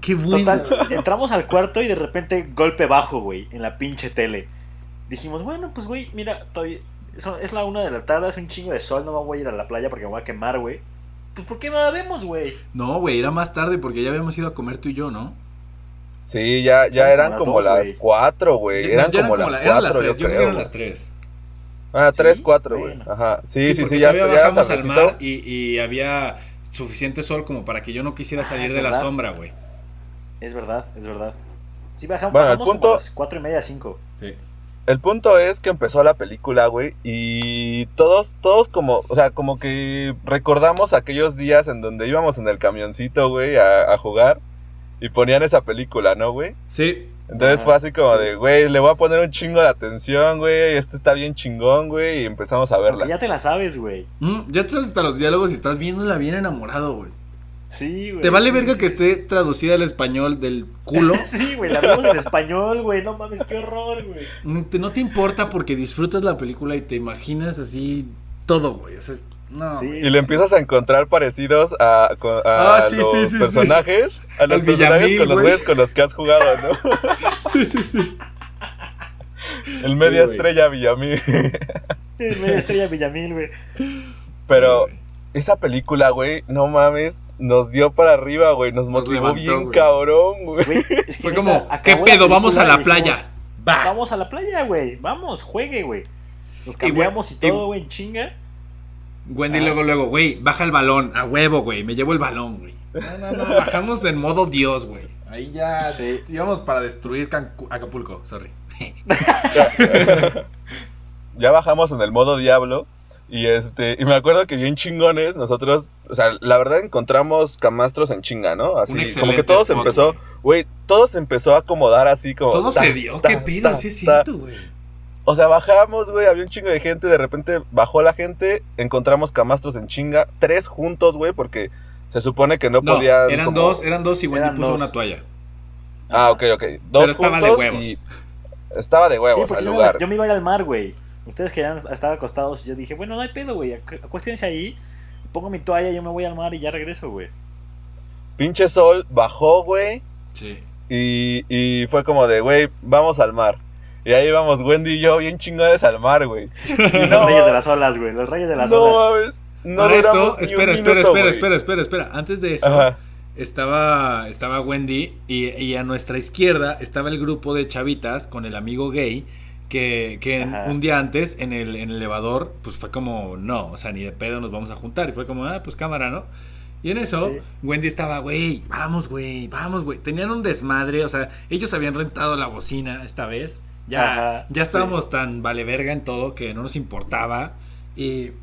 Qué bueno. Total, entramos al cuarto y de repente golpe bajo, güey, en la pinche tele. Dijimos, bueno, pues, güey, mira, todavía, es la una de la tarde, es un chingo de sol, no me voy a ir a la playa porque me voy a quemar, güey. Pues, ¿por qué no la vemos, güey? No, güey, era más tarde porque ya habíamos ido a comer tú y yo, ¿no? Sí, ya, ya Eran eran como las las dos, güey. 4, güey. Ya- Eran como la- las eran 4, tres, yo creo eran las 3. Ah, ¿Sí? 3, 4, güey. Ajá. Sí, sí, sí, porque ya, bajamos al mar y, y había suficiente sol como para que yo no quisiera Ah, salir de la sombra, güey. Es verdad, es verdad. Sí, bajamos, Bueno, el bajamos como punto- a las cuatro y media, cinco. Sí. El punto es que empezó la película, güey, y todos, todos como, o sea, como que recordamos aquellos días en donde íbamos en el camioncito, güey, a, a jugar. Y ponían esa película, ¿no, güey? Sí. Entonces Ajá, fue así como sí. de, güey, le voy a poner un chingo de atención, güey, este está bien chingón, güey, y empezamos a Porque verla. ya te la sabes, güey. Mm, ya te sabes hasta los diálogos y estás viéndola bien enamorado, güey. Sí, güey. ¿Te vale Sí, verga sí, que esté traducida al español del culo? Sí, güey, la vemos en español, güey. No mames, qué horror, güey. Mm, te- no te importa porque disfrutas la película y te imaginas así todo, güey. O sea, es- no. Sí. güey. Y le empiezas a encontrar parecidos a, co- a Ah, sí, los sí, sí, sí. personajes, a los personajes Villamil, con los güey. güeyes con los que has jugado, ¿no? Sí, sí, sí. El media estrella Villamil. Es media estrella Villamil, güey. Pero esa película, güey, no mames, nos dio para arriba, güey, nos Nos motivó levantó, bien cabrón, güey. Güey, es que Fue como, ¿qué pedo? Vamos a la dijimos, playa. Va. Vamos a la playa, güey. Vamos, juegue, güey. Nos cambiamos y, y- todo, güey, en chinga. Wendy Ah. luego, luego, güey, baja el balón. A huevo, güey. Me llevo el balón, güey. No, no, no. Bajamos en modo Dios, güey. Ahí ya Sí. íbamos para destruir Cancu- Acapulco, sorry. ya bajamos en el modo diablo. Y este, y me acuerdo que bien chingones, nosotros, o sea, la verdad encontramos camastros en chinga, ¿no? Así, Un como que todo se spot, empezó, güey. güey, todo se empezó a acomodar así como. Todo ta, se dio, ta, qué pido, ta, sí es cierto, güey. O sea, bajamos, güey, había un chingo de gente, de repente bajó la gente, encontramos camastros en chinga, tres juntos, güey, porque se supone que no, No, podían. eran como- dos, eran dos y Wendy Eran puso dos. una toalla. Ah, ok, ok. Dos Pero estaba de huevos. y estaba de Sí, huevos porque al yo, me- lugar. yo me iba a ir al mar, güey. Ustedes querían estar acostados y yo dije, bueno, no hay pedo, güey. acu- Acuéstense ahí, pongo mi toalla, yo me voy al mar y ya regreso, güey. Pinche sol bajó, güey, Sí. y, y fue como de, güey, vamos al mar. Y ahí vamos Wendy y yo bien chingones al mar, güey. Los no, reyes de las olas, güey. Los reyes de las no olas. mames. No esto, espera, espera, minuto, espera, espera, espera, espera. Antes de eso, Ajá. estaba, estaba Wendy y, y a nuestra izquierda estaba el grupo de chavitas con el amigo gay que, que en- un día antes en el, en el elevador pues fue como, no, o sea, ni de pedo nos vamos a juntar. Y fue como, ah, pues cámara, ¿no? Y en eso, Sí. Wendy estaba, güey, vamos, güey, vamos, güey. Tenían un desmadre, o sea, ellos habían rentado la bocina esta vez. Ya, Ajá, ya estábamos tan vale verga en todo que no nos importaba. Y,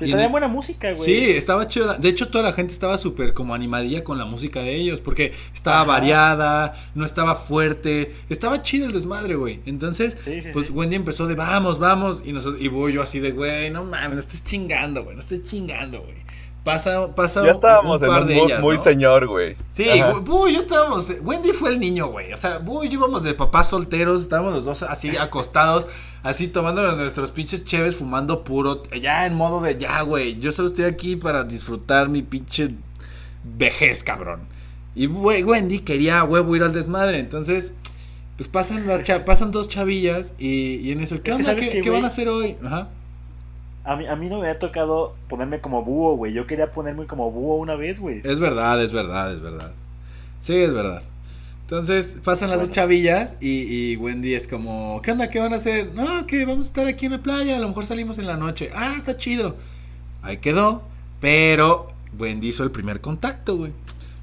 Y traían buena música, güey. Sí, estaba chido. la- De hecho, toda la gente estaba súper como animadilla con la música de ellos, porque estaba Ajá. variada, no estaba fuerte, estaba chido el desmadre, güey. Entonces, Sí, sí, pues. Wendy empezó de vamos, vamos, y, nosotros, y voy yo así de, güey, no mames, no estés chingando, güey, no estés chingando, güey. Pasa, pasa Ya estábamos un en par un de mood ellas, muy ¿no? señor, güey. Sí, Ajá. yo estábamos. Wendy fue el niño, güey. O sea, Bu y yo íbamos de papás solteros. Estábamos los dos así acostados, así tomando nuestros pinches cheves, fumando puro. Ya en modo de ya, güey. Yo solo estoy aquí para disfrutar mi pinche vejez, cabrón. Y güey, Wendy quería a huevo ir al desmadre. Entonces, pues pasan, las cha- pasan dos chavillas y, y en eso, ¿qué ¿Qué, van a hacer hoy? Ajá. A mí, a mí no me había tocado ponerme como búho, güey. Yo quería ponerme como búho una vez, güey. Es verdad, es verdad, es verdad. Sí, es verdad. Entonces pasan las dos chavillas y, y Wendy es como, ¿qué onda? ¿Qué van a hacer? No, que vamos a estar aquí en la playa, a lo mejor salimos en la noche. Ah, está chido. Ahí quedó. Pero Wendy hizo el primer contacto, güey.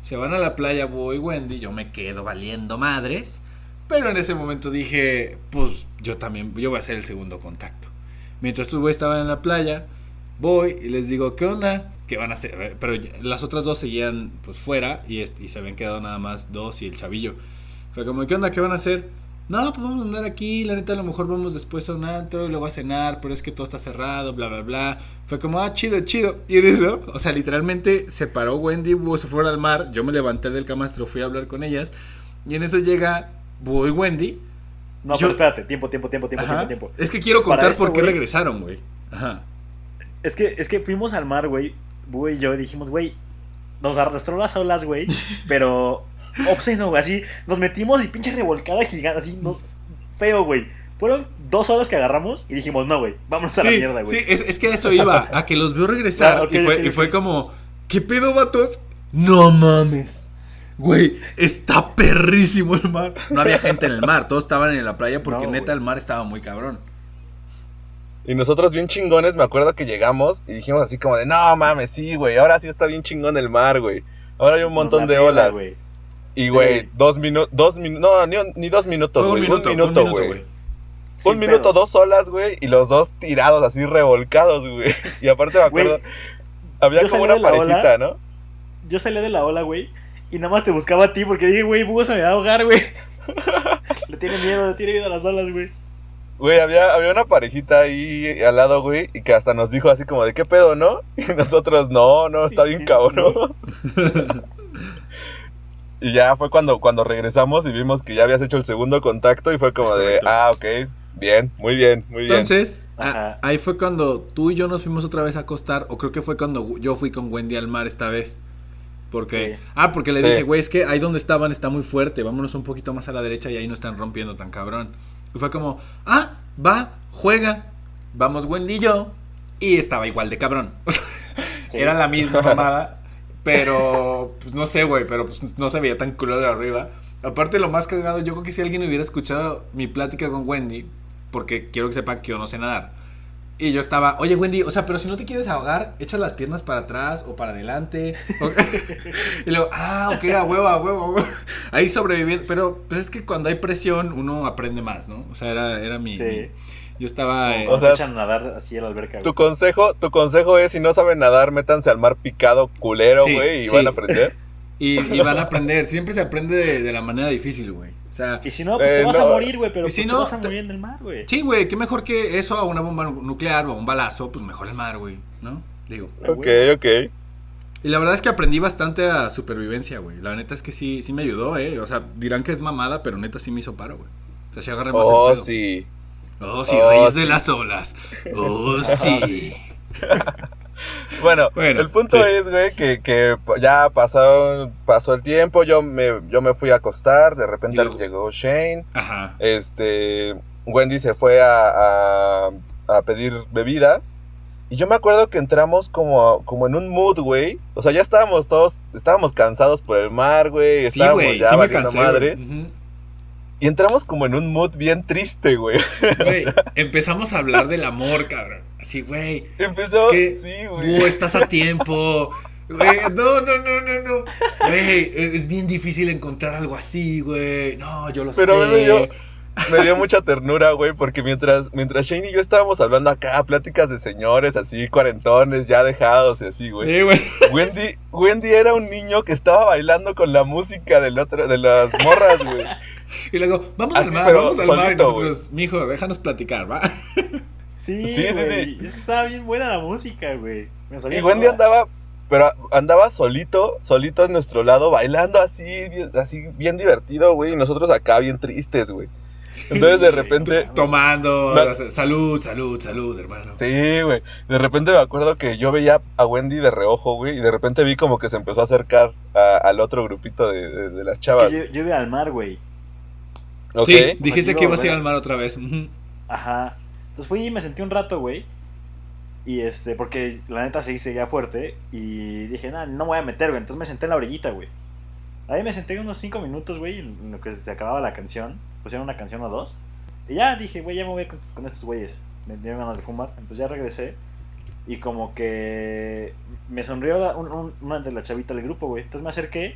Se van a la playa, voy Wendy, yo me quedo valiendo madres. Pero en ese momento dije, pues yo también, yo voy a hacer el segundo contacto. Mientras estos güeyes estaban en la playa, voy y les digo, ¿qué onda? ¿Qué van a hacer? Eh, Pero las otras dos seguían pues fuera y, se habían quedado nada más dos y el chavillo. Fue como, ¿qué onda? ¿Qué van a hacer? No, pues vamos a andar aquí, la neta a lo mejor vamos después a un antro y luego a cenar, pero es que todo está cerrado, bla, bla, bla. Fue como, ah, chido, chido. Y en eso, o sea, literalmente se paró Wendy, se fueron al mar, yo me levanté del camastro, fui a hablar con ellas, y en eso llega Búho y Wendy. No, Yo- pero espérate, tiempo, tiempo, tiempo, tiempo, Ajá. tiempo, tiempo. Es que quiero contar esto, por qué güey. regresaron, güey. Ajá. Es que, es que fuimos al mar, güey. Búho y yo y dijimos, güey, nos arrastró las olas, güey. Pero obsceno, güey. Así nos metimos y pinche revolcada gigante, así, no, feo, güey. Fueron dos horas que agarramos y dijimos, no, güey, vámonos a la mierda, güey. sí, es, es que a eso iba, a que los vio regresar y, fue, y fue como, ¿qué pedo, vatos? No mames. Güey, está perrísimo el mar. No había gente en el mar, todos estaban en la playa porque No, neta güey. el mar estaba muy cabrón. Y nosotros bien chingones, me acuerdo que llegamos y dijimos así como de, no mames, sí, güey, ahora sí está bien chingón el mar, güey. Ahora hay un montón de olas. güey. Y, Sí. güey, dos minutos, dos minutos, no, ni, ni dos minutos, Fue un güey. minuto, Un un minuto, minuto, güey. güey. Un minuto, pedos. dos olas, güey, y los dos tirados así revolcados, güey. Y aparte me acuerdo, Güey, había como una parejita, ola. ¿no? Yo salí de la ola, güey. Y nada más te buscaba a ti porque dije, güey, Búho se me va a ahogar, güey. le tiene miedo, le tiene miedo a las olas, güey. Güey, había, había una parejita ahí al lado, güey, y que hasta nos dijo así como de qué pedo, ¿no? Y nosotros, no, no, está bien cabrón. y ya fue cuando, cuando regresamos y vimos que ya habías hecho el segundo contacto y fue como Es de, correcto. ah, ok, bien, muy bien, muy bien. Entonces, a- ahí fue cuando tú y yo nos fuimos otra vez a acostar, o creo que fue cuando yo fui con Wendy al mar esta vez. Porque, Sí. ah, porque le Sí. dije, güey, es que ahí donde estaban está muy fuerte, vámonos un poquito más a la derecha y ahí no están rompiendo tan cabrón. Y fue como, ah, va, juega, vamos Wendy y yo. Y estaba igual de cabrón. Sí. Era la misma mamada, pero pues no sé, güey, pero pues no se veía tan culo de arriba. Aparte, lo más cagado, yo creo que si alguien hubiera escuchado mi plática con Wendy, porque quiero que sepan que yo no sé nadar. Y yo estaba, oye Wendy, o sea, pero si no te quieres ahogar, echa las piernas para atrás o para adelante. Y luego, ah, ok, a huevo, a huevo, a huevo. Ahí sobreviviendo. Pero pues es que cuando hay presión, uno aprende más, ¿no? O sea, era, era mi. Sí. mi- yo estaba. eh, O O sea, echan a nadar así a la alberca, Tu güey. consejo, tu consejo es si no saben nadar, métanse al mar picado culero, Sí, güey, y sí. van a aprender. y, y van a aprender. Siempre se aprende de, de la manera difícil, güey. Sea, Y si no, pues Eh, te vas no. a morir, güey, pero Y si pues no, te vas a morir en el mar, güey. sí, güey, qué mejor que eso a una bomba nuclear o a un balazo, pues mejor el mar, güey, ¿no? Digo. Ok, ok. Y la verdad es que aprendí bastante a supervivencia, güey. La neta es que sí, sí me ayudó, ¿eh? O sea, dirán que es mamada, pero neta sí me hizo paro, güey. O sea, sí agarré más Oh, el pedo. sí. Oh, sí, Oh, reyes sí. de las olas. Oh, sí. Bueno, Bueno, el punto sí. es, güey, que, que ya pasó, pasó el tiempo, yo me, yo me fui a acostar, de repente llegó Shane, Ajá. este, Wendy se fue a, a, a pedir bebidas, y yo me acuerdo que entramos como, como en un mood, güey, o sea, ya estábamos todos, estábamos cansados por el mar, güey, Sí, estábamos güey, ya sí me cansé. Ujú. Y entramos como en un mood bien triste, güey. Güey, empezamos a hablar del amor, cabrón. Así, güey. Es que, sí, güey. Búho, estás a tiempo. Güey, no, no, no, no, no. Güey, es bien difícil encontrar algo así, güey. No, yo lo Pero sé. dio, me dio mucha ternura, güey, porque mientras, mientras Shane y yo estábamos hablando acá, pláticas de señores, así, cuarentones, ya dejados y así, güey. Sí, güey. Wendy, Wendy era un niño que estaba bailando con la música del otro, de las morras, güey. Y luego, vamos Así, al mar, pero vamos al mar. Y nosotros, mijo, déjanos platicar, ¿va? Sí, Sí, sí, güey. sí. Es que estaba bien buena la música, güey. Y Wendy andaba, pero andaba solito, solito en nuestro lado, bailando así, bien- así bien divertido, güey, y nosotros acá bien tristes, güey. Entonces de repente, Tomando. Me- Salud, salud, salud, hermano. Sí, güey. De repente me acuerdo que yo veía a Wendy de reojo, güey, y de repente vi como que se empezó a acercar a- al otro grupito de, de- de las Es chavas. que yo, yo iba al mar, güey. ¿Ok? Sí, dijiste que iba a ibas a ir al mar otra vez. Ajá. Entonces fui y me sentí un rato, güey. Y este, porque la neta sí seguía fuerte. Y dije, nah, no me voy a meter, güey. Entonces me senté en la orillita, güey. Ahí me senté unos 5 minutos, güey, en lo que se acababa la canción. Pusieron una canción o dos. Y ya dije, güey, ya me voy con, con estos güeyes. Me dieron ganas de fumar. Entonces ya regresé. Y como que me sonrió la- un- un- una de las chavitas del grupo, güey. Entonces me acerqué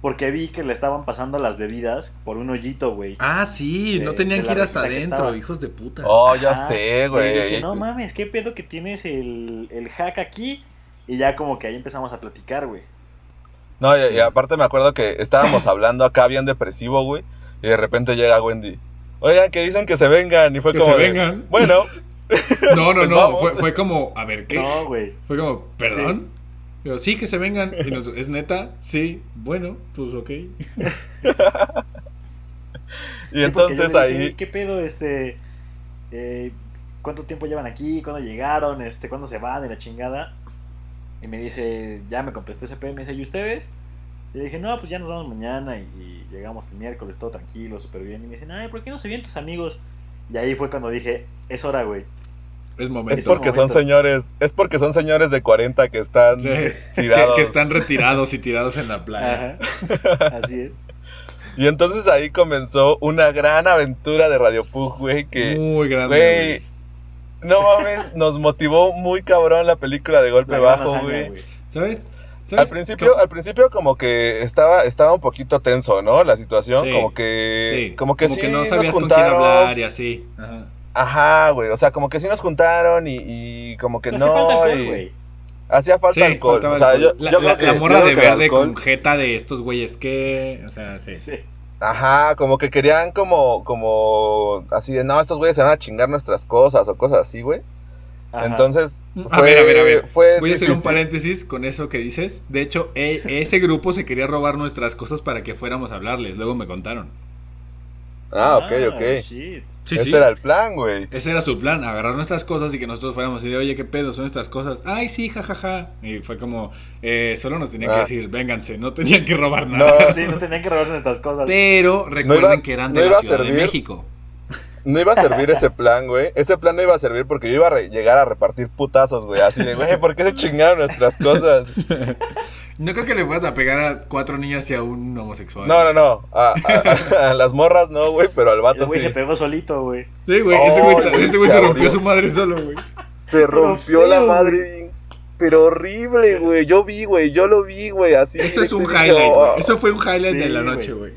porque vi que le estaban pasando las bebidas por un hoyito, güey. Ah, sí, De- no tenían que ir hasta adentro, hijos de puta. Oh, ya Ajá. sé, Y güey. dije, no mames, ¿qué pedo que tienes el, el hack aquí? Y ya como que ahí empezamos a platicar, güey. No, y, y aparte me acuerdo que estábamos hablando acá bien depresivo, güey, y de repente llega Wendy. Oigan, que dicen que se vengan, y fue Que como se de, vengan. Bueno, No, no, Pues no. fue como, a ver, ¿qué? No, güey. Fue como, ¿perdón? Yo, sí, que se vengan. Y nos- ¿Es neta? Sí. Bueno, pues ok. y Sí, entonces dije, ahí... ¿Qué pedo, este? eh, ¿Cuánto tiempo llevan aquí? ¿Cuándo llegaron? Este, ¿Cuándo se van de la chingada? Y me dice, ya me contestó ese PM, me dice, ¿y ustedes? Y le dije, no, pues ya nos vamos mañana y, y llegamos el miércoles, todo tranquilo, súper bien. Y me dicen, ay, ¿por qué no se vienen tus amigos? Y ahí fue cuando dije, es hora, güey. Es Es momento. porque son momento. señores, es porque son señores de 40 que están Sí. que, tirados. que están retirados y tirados en la playa. Ajá. Así es. Y entonces ahí comenzó una gran aventura de Radio Pug, güey, que, Muy grande. güey, no mames, nos motivó muy cabrón la película de Golpe La Bajo, hazaña, güey. ¿Sabes? Al ¿Sabes? principio, al principio como que estaba, estaba un poquito tenso, ¿no? La situación, Sí, como que, sí, como que sí no nos sabías con quién hablar y así. Ajá. Ajá, güey, o sea, como que sí nos juntaron y, y como que Pero hacía falta no. alcohol, y- güey. Hacía falta Sí, alcohol. o sea, alcohol. yo- la, yo creo la- que- la morra de verde alcohol- con jeta de estos güeyes que. O sea, sí. Sí. Ajá, como que querían como, como, así de, no, estos güeyes se van a chingar nuestras cosas o cosas así, güey. Ajá. Entonces, A ver, a ver, a ver. fue Voy a hacer un paréntesis con eso que dices. De hecho, e- ese grupo se quería robar nuestras cosas para que fuéramos a hablarles. Luego me contaron. Ah, ok, ok. shit. Sí, Ese sí. era el plan, güey. Ese era su plan, agarrar nuestras cosas y que nosotros fuéramos y de, oye, ¿qué pedo? Son nuestras cosas. Ay, sí, jajaja. Y fue como, eh, solo nos tenían que Ah. decir, vénganse, no tenían que robar No. nada. Sí, no tenían que robarse nuestras cosas. Pero recuerden iba- que eran no de la Ciudad de. México. No iba a servir ese plan, güey. Ese plan no iba a servir porque yo iba a llegar a repartir putazos, güey. Así de, güey, ¿por qué se chingaron nuestras cosas? No creo que le puedas a pegar a cuatro niñas y a un homosexual. No, no, no. A, a- a las morras no, güey, pero al El vato güey sí. se pegó solito, güey. Sí, güey, ese güey, ese se se rompió abrió. su madre solo, güey. Se rompió la madre bien. Pero horrible, güey. Yo vi, güey. Yo lo vi, güey. Así. Eso es un highlight, "Oh". güey. Eso fue un highlight Sí, de la noche, güey.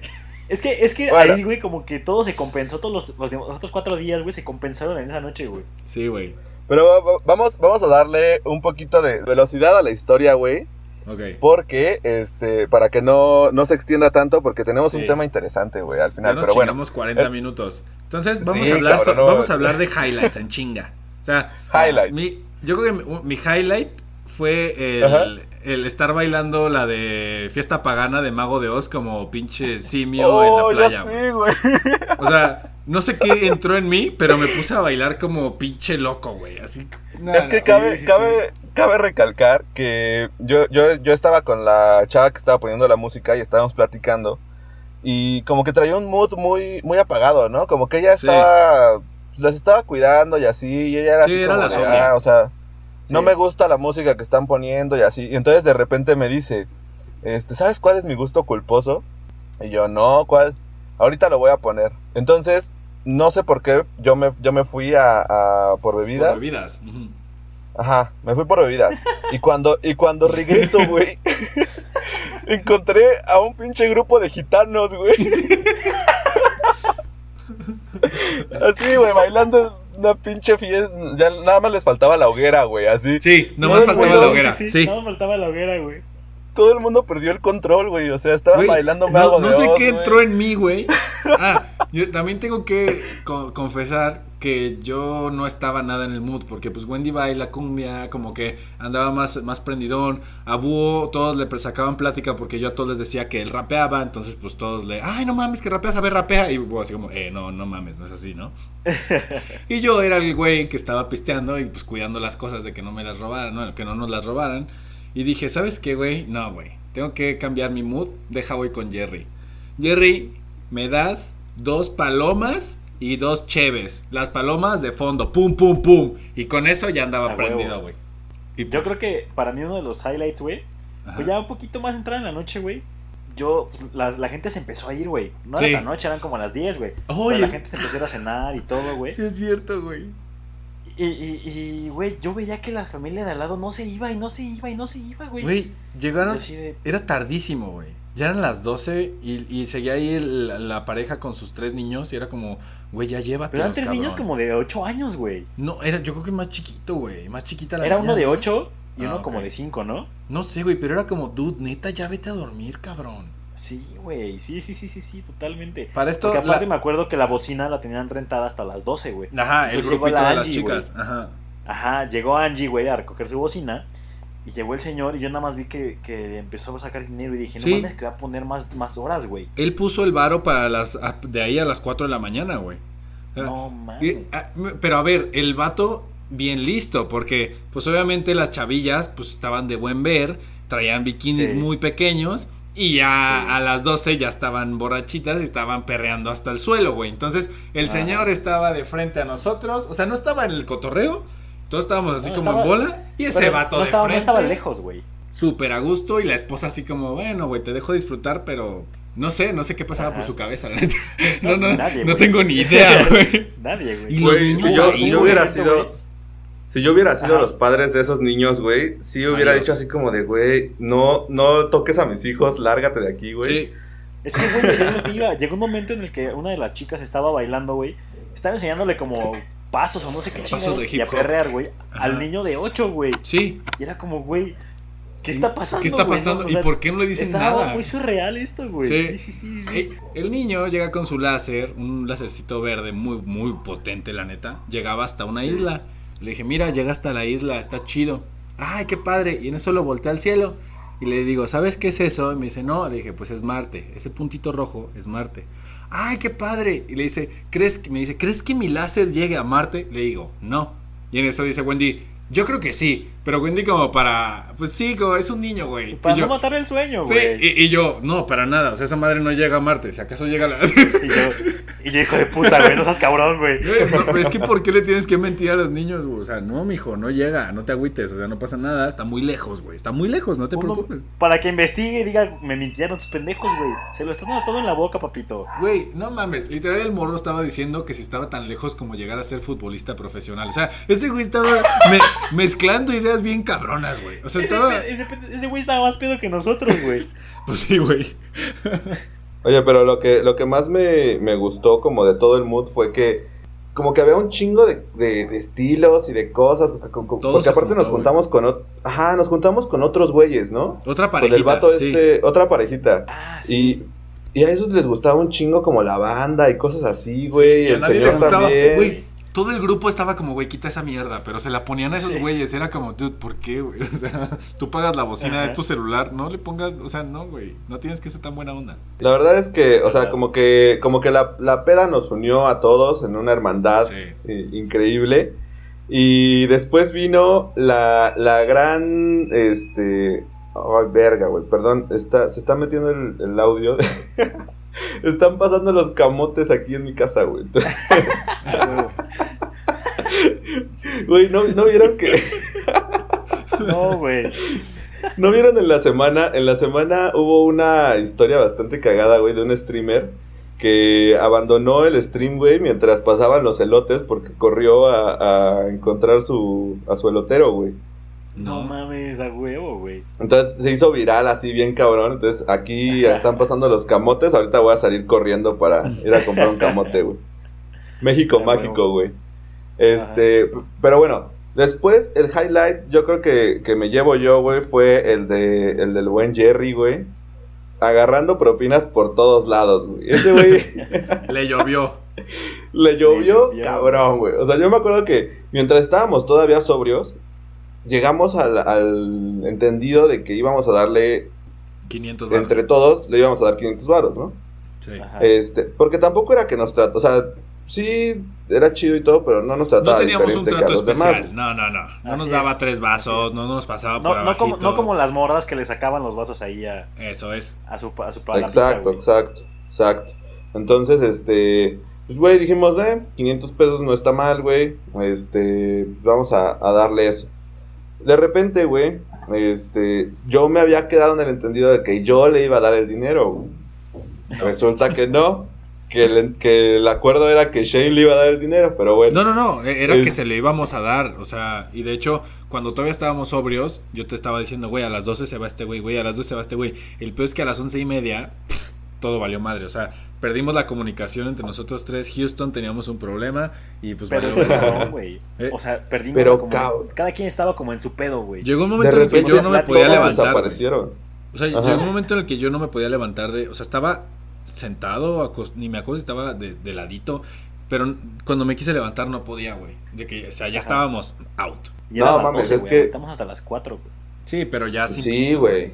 Es que, es que Bueno. ahí, güey, como que todo se compensó. Todos los, los, los otros cuatro días, güey, se compensaron en esa noche, güey. Sí, güey. Pero va- va- vamos, vamos a darle un poquito de velocidad a la historia, güey. Ok. Porque, este, para que no, no se extienda tanto, porque tenemos Sí. un tema interesante, güey, al Ya final. nos Pero bueno, chingamos 40 Eh, minutos. Entonces, vamos, sí, a hablar, cabrón, so- no. vamos a hablar de highlights en chinga. O sea, Highlight. mi- yo creo que mi, mi highlight fue Ajá. el, el estar bailando la de fiesta pagana de Mago de Oz como pinche simio Oh, en la ya playa. güey. sí, güey. O sea, no sé qué entró en mí, pero me puse a bailar como pinche loco, güey. Así. No, es que no, cabe, sí, sí, cabe, cabe recalcar que yo, yo, yo estaba con la chava que estaba poniendo la música y estábamos platicando. Y como que traía un mood muy, muy apagado, ¿no? Como que ella Sí. estaba. Las estaba cuidando y así. Y ella era Sí, así era como la de. "Ah, o sea, no Sí. me gusta la música que están poniendo y así. Y entonces de repente me dice, este, ¿sabes cuál es mi gusto culposo? Y yo, no, ¿cuál? Ahorita lo voy a poner. Entonces, no sé por qué, yo me, yo me fui a, a- por Por bebidas. bebidas. Ujú. Ajá, me fui por bebidas. Y cuando, y cuando regreso, güey, encontré a un pinche grupo de gitanos, güey. Así, güey, bailando una pinche fiesta. Ya nada más les faltaba la hoguera, güey, así. Sí, Sí, nomás sí, faltaba la hoguera. Sí, Sí. sí, no faltaba la hoguera, güey. Todo el mundo perdió el control, güey. O sea, estaban bailando no, Mago no de sé qué güey. entró en mí, güey. Ah, yo también tengo que co- confesar que yo no estaba nada en el mood, porque pues Wendy baila cumbia, como que andaba más, más prendidón. A Búho todos le sacaban plática porque yo a todos les decía que él rapeaba, entonces pues todos le, ay, no mames, que rapeas, a ver, rapea. Y Búho así como, eh, no, no mames, no es así, ¿no? y yo era el güey que estaba pisteando y pues cuidando las cosas de que no me las robaran, ¿no? que no nos las robaran. Y dije, ¿sabes qué, güey? No, güey. Tengo que cambiar mi mood. Deja voy con Jerry. Jerry, me das dos palomas y dos cheves. Las palomas de fondo. Pum, pum, pum. Y con eso ya andaba A prendido, güey. Yo pues, creo que para mí uno de los highlights, güey, pues ya un poquito más entrar en la noche, güey. Yo, pues, la, la gente se empezó a ir, güey. No Sí. era tan noche, eran como las 10, güey. La gente se empezó a ir a cenar y todo, güey. Sí, es cierto, güey. Y, güey, yo veía que la familia de al lado no se iba y no se iba y no se iba, güey. Güey, llegaron. De, Era tardísimo, güey. Ya eran las 12 y, y seguía ahí el- la pareja con sus tres niños y era como, güey, ya llévate. Pero eran tres niños como de 8 años, güey. No, era, yo creo que más chiquito, güey. Más chiquita la Era niña, uno de ¿no? 8 y Ah, uno ok. como de 5, ¿no? No sé, güey, pero era como, dude, neta, ya vete a dormir, cabrón. Sí, güey. Sí, sí, sí, sí, sí, totalmente. Para esto. Porque aparte la- me acuerdo que la bocina la tenían rentada hasta las 12, güey. Ajá, el Entonces llegó grupito la de las chicas. Ajá. Ajá, llegó Angie, güey, a recoger su bocina. Y llegó el señor y yo nada más vi que, que empezó a sacar dinero y dije, no Sí. mames, que va a poner más, más horas, güey. Él puso el varo para las. a- de ahí a las 4 de la mañana, güey. No mames. ah, pero a ver, el vato bien listo, porque pues obviamente las chavillas pues estaban de buen ver, traían bikinis Sí. muy pequeños y ya Sí. a las 12 ya estaban borrachitas y estaban perreando hasta el suelo, güey. Entonces el Ajá. señor estaba de frente a nosotros, o sea, no estaba en el cotorreo, todos estábamos así No, como estaba- en bola y ese vato no de estaba, frente. no estaba lejos, güey. Súper a gusto y la esposa así como, bueno, güey, te dejo disfrutar, pero no sé, no sé qué pasaba Ajá. por su cabeza, la neta. No, No, no, nadie, no tengo ni idea, güey. Nadie, güey. Y los niños yo, ahí, si yo hubiera sido. Si yo hubiera sido Ajá. los padres de esos niños, güey, sí hubiera Adiós. dicho así como de, güey, no, no toques a mis hijos, lárgate de aquí, güey. Sí. Es que, güey, es lo que iba. Llegó un momento en el que una de las chicas estaba bailando, güey. Estaba enseñándole como pasos o no sé qué chingados de y a perrear, güey, al niño de 8, güey. Sí. Y era como, güey, ¿qué está pasando? ¿Qué está güey? pasando? O ¿Y sea, por qué no le dicen estaba nada? muy surreal esto, güey. Sí. Sí, sí, El niño llega con su láser, un lásercito verde muy, muy potente, la neta. Llegaba hasta una isla. Le dije, mira, llega hasta la isla, está chido. Ay, qué padre. Y en eso lo volteé al cielo. Y le digo, ¿sabes qué es eso? Y me dice, no. Le dije, pues es Marte. Ese puntito rojo es Marte. Ay, qué padre. Y le dice, ¿crees que, me dice, ¿crees que mi láser llegue a Marte? Le digo, no. Y en eso dice Wendy, yo creo que sí. Pero Wendy como para, pues sí, como es un niño, güey. Para Y yo, no matar el sueño, Sí, güey. y, y yo, no, para nada. O sea, esa madre no llega a Marte. Si acaso llega a la. Y yo, y yo, hijo de puta, güey, no seas cabrón, güey. Güey, no, es que ¿por qué le tienes que mentir a los niños, güey? O sea, no, mijo, no llega, no te agüites, o sea, no pasa nada, está muy lejos, güey. Está muy lejos, no te Uno- preocupes. para que investigue y diga, me mintieron tus pendejos, güey. Se lo están dando todo en la boca, papito. Güey, no mames, literal el morro estaba diciendo que si estaba tan lejos como llegar a ser futbolista profesional. O sea, ese güey estaba me- mezclando ideas bien cabronas, güey. O sea, Ese estaba... ese güey estaba más pedo que nosotros, güey. Pues sí, güey. Oye, pero lo que, lo que más me, me gustó como de todo el mood fue que como que había un chingo de, de- de estilos y de cosas. Porque, aparte juntó, nos güey. juntamos con... ot- Ajá, nos juntamos con otros güeyes, ¿no? Otra Con parejita, el vato sí. este, otra parejita. Ah, sí. Y, y a esos les gustaba un chingo como la banda y cosas así, güey. Sí, y a el nadie le señor gustaba, también. güey. Todo el grupo estaba como, güey, quita esa mierda, pero se la ponían a esos Sí. güeyes. Era como, dude, ¿por qué, güey? O sea, tú pagas la bocina, Ajá. es tu celular, no le pongas, o sea, no, güey, no tienes que ser tan buena onda. La verdad es que, o sea, como que, como que la, la peda nos unió a todos en una hermandad Sí. eh, increíble. Y después vino la, la gran, este, ay, verga, güey, perdón, está, se está metiendo el, el audio. Están pasando los camotes aquí en mi casa, güey. Güey, ¿no, ¿no vieron que... No, güey. ¿No vieron en la semana? En la semana hubo una historia bastante cagada, güey, de un streamer que abandonó el stream, güey, mientras pasaban los elotes porque corrió a, a encontrar su, a su elotero, güey. No mames, a huevo, güey. Entonces se hizo viral así bien cabrón. Entonces aquí están pasando los camotes. Ahorita voy a salir corriendo para ir a comprar un camote, güey. México mágico, güey. Este, pero bueno, después el highlight, yo creo que, que me llevo yo, güey, fue el de el del buen Jerry, güey. Agarrando propinas por todos lados, güey. Ese güey Le llovió. le llovió llovió. cabrón, güey. O sea, yo me acuerdo que mientras estábamos todavía sobrios, llegamos al, al entendido de que íbamos a darle 500 baros. entre todos le íbamos a dar 500 varos, ¿no? Sí. Ajá. Este, porque tampoco era que nos trató, o sea, sí era chido y todo, pero no nos trataba No teníamos un trato demás. especial. No, no, no. No Así nos daba es. tres vasos, no nos pasaba por No, no, como, no como las morras que le sacaban los vasos ahí a, Eso es. a su, a su. Exacto, exacto, exacto. Entonces, este, pues güey, dijimos, eh, 500 pesos no está mal, güey. Este, vamos a, a darle eso. De repente, güey, este, yo me había quedado en el entendido de que yo le iba a dar el dinero, güey. Resulta que no, que el, que el acuerdo era que Shane le iba a dar el dinero, pero bueno. No, no, no. e- Era que se le íbamos a dar. O sea, y de hecho, cuando todavía estábamos sobrios, yo te estaba diciendo, güey, a las 12 se va este güey, güey, a las 12 se va este güey. El peor es que a las once y media, pff, todo valió madre. O sea, perdimos la comunicación entre nosotros tres. Houston teníamos un problema y pues Pero valió es madre. cabrón, güey. ¿Eh? O sea, perdimos Pero, como... cabrón. Cada quien estaba como en su pedo, güey. Llegó un momento en el que yo no me podía levantar. O sea, Ajá. llegó un momento en el que yo no me podía levantar de. O sea, estaba sentado, ni me acuerdo si estaba de, de ladito. Pero cuando me quise levantar no podía, güey. De que, o sea, ya Ajá. estábamos out. Y No, mames, 12, es güey. que- Aguantamos hasta las 4, güey. Sí, pero ya sin Sí, pisto, güey.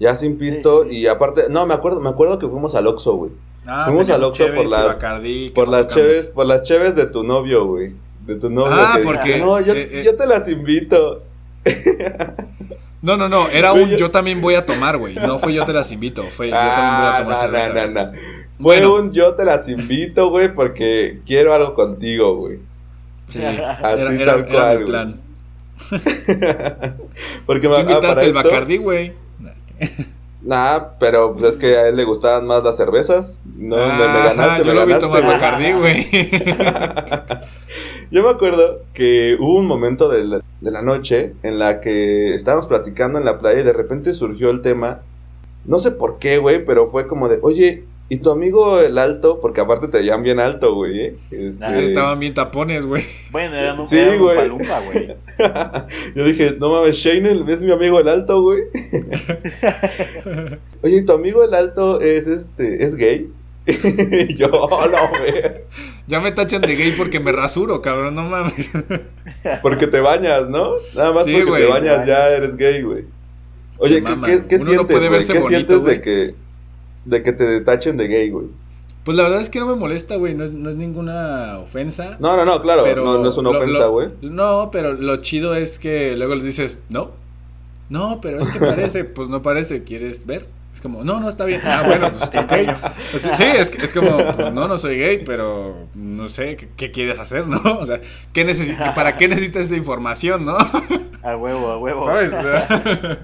Ya sin pisto sí, sí. y aparte, no, me acuerdo, me acuerdo que fuimos al Oxxo, güey. Ah, Fuimos al Oxxo por las- Bacardí, Por las cheves, por las cheves de tu novio, güey. De tu novio. Ah, que porque- No, yo, eh, eh. yo te las invito. No, no, no, era un yo- también voy a tomar, güey. No fue yo te las invito, fue yo también voy a Ah, tomar no, cerveza. no, no, no. Fue Bueno. un yo te las invito, güey, porque quiero algo contigo, güey. Sí, Así era, era- tal era cual, mi güey. plan. porque Tú me- ah, invitaste para el esto- Bacardí, güey. Nah, pero pues, es que a él le gustaban más las cervezas. No, me, me Ajá, ganaste, yo me lo vi tomar güey. Bacardí, güey. Yo me acuerdo que hubo un momento de la, de la noche en la que estábamos platicando en la playa y de repente surgió el tema. No sé por qué, güey, pero fue como de, oye, y tu amigo el alto, porque aparte te llaman bien alto, güey, ¿eh? Este, Ah, Sí, estaban bien tapones, güey. Bueno, eran un, Sí, güey. palumpa, güey. Yo dije, no mames, Shane es mi amigo el alto, güey. Oye, ¿y tu amigo el alto es este, es gay? y yo, "Oh, no, güey. Ya me tachan de gay porque me rasuro, cabrón, no mames. Porque te bañas, ¿no? Nada más Sí, porque güey, te te bañas ya eres gay, güey. Oye, Se ¿qué, qué, qué Uno no sientes, puede güey? verse ¿Qué bonito, sientes güey. de que, de que te tachen de gay, güey? Pues la verdad es que no me molesta, güey, no es, no es ninguna ofensa. No, no, no, claro, pero no, no es una lo- ofensa, güey. No, pero lo chido es que luego les dices, no, no, pero es que parece, pues no parece, ¿quieres ver? Es como, no, no está bien. Ah, bueno, pues Te enseño. Pues, sí, es, es como, pues, no, no soy gay, pero no sé, ¿qué, qué quieres hacer, no? O sea, ¿qué necesi- ¿para qué necesitas esa información, no? A huevo, a huevo. ¿Sabes?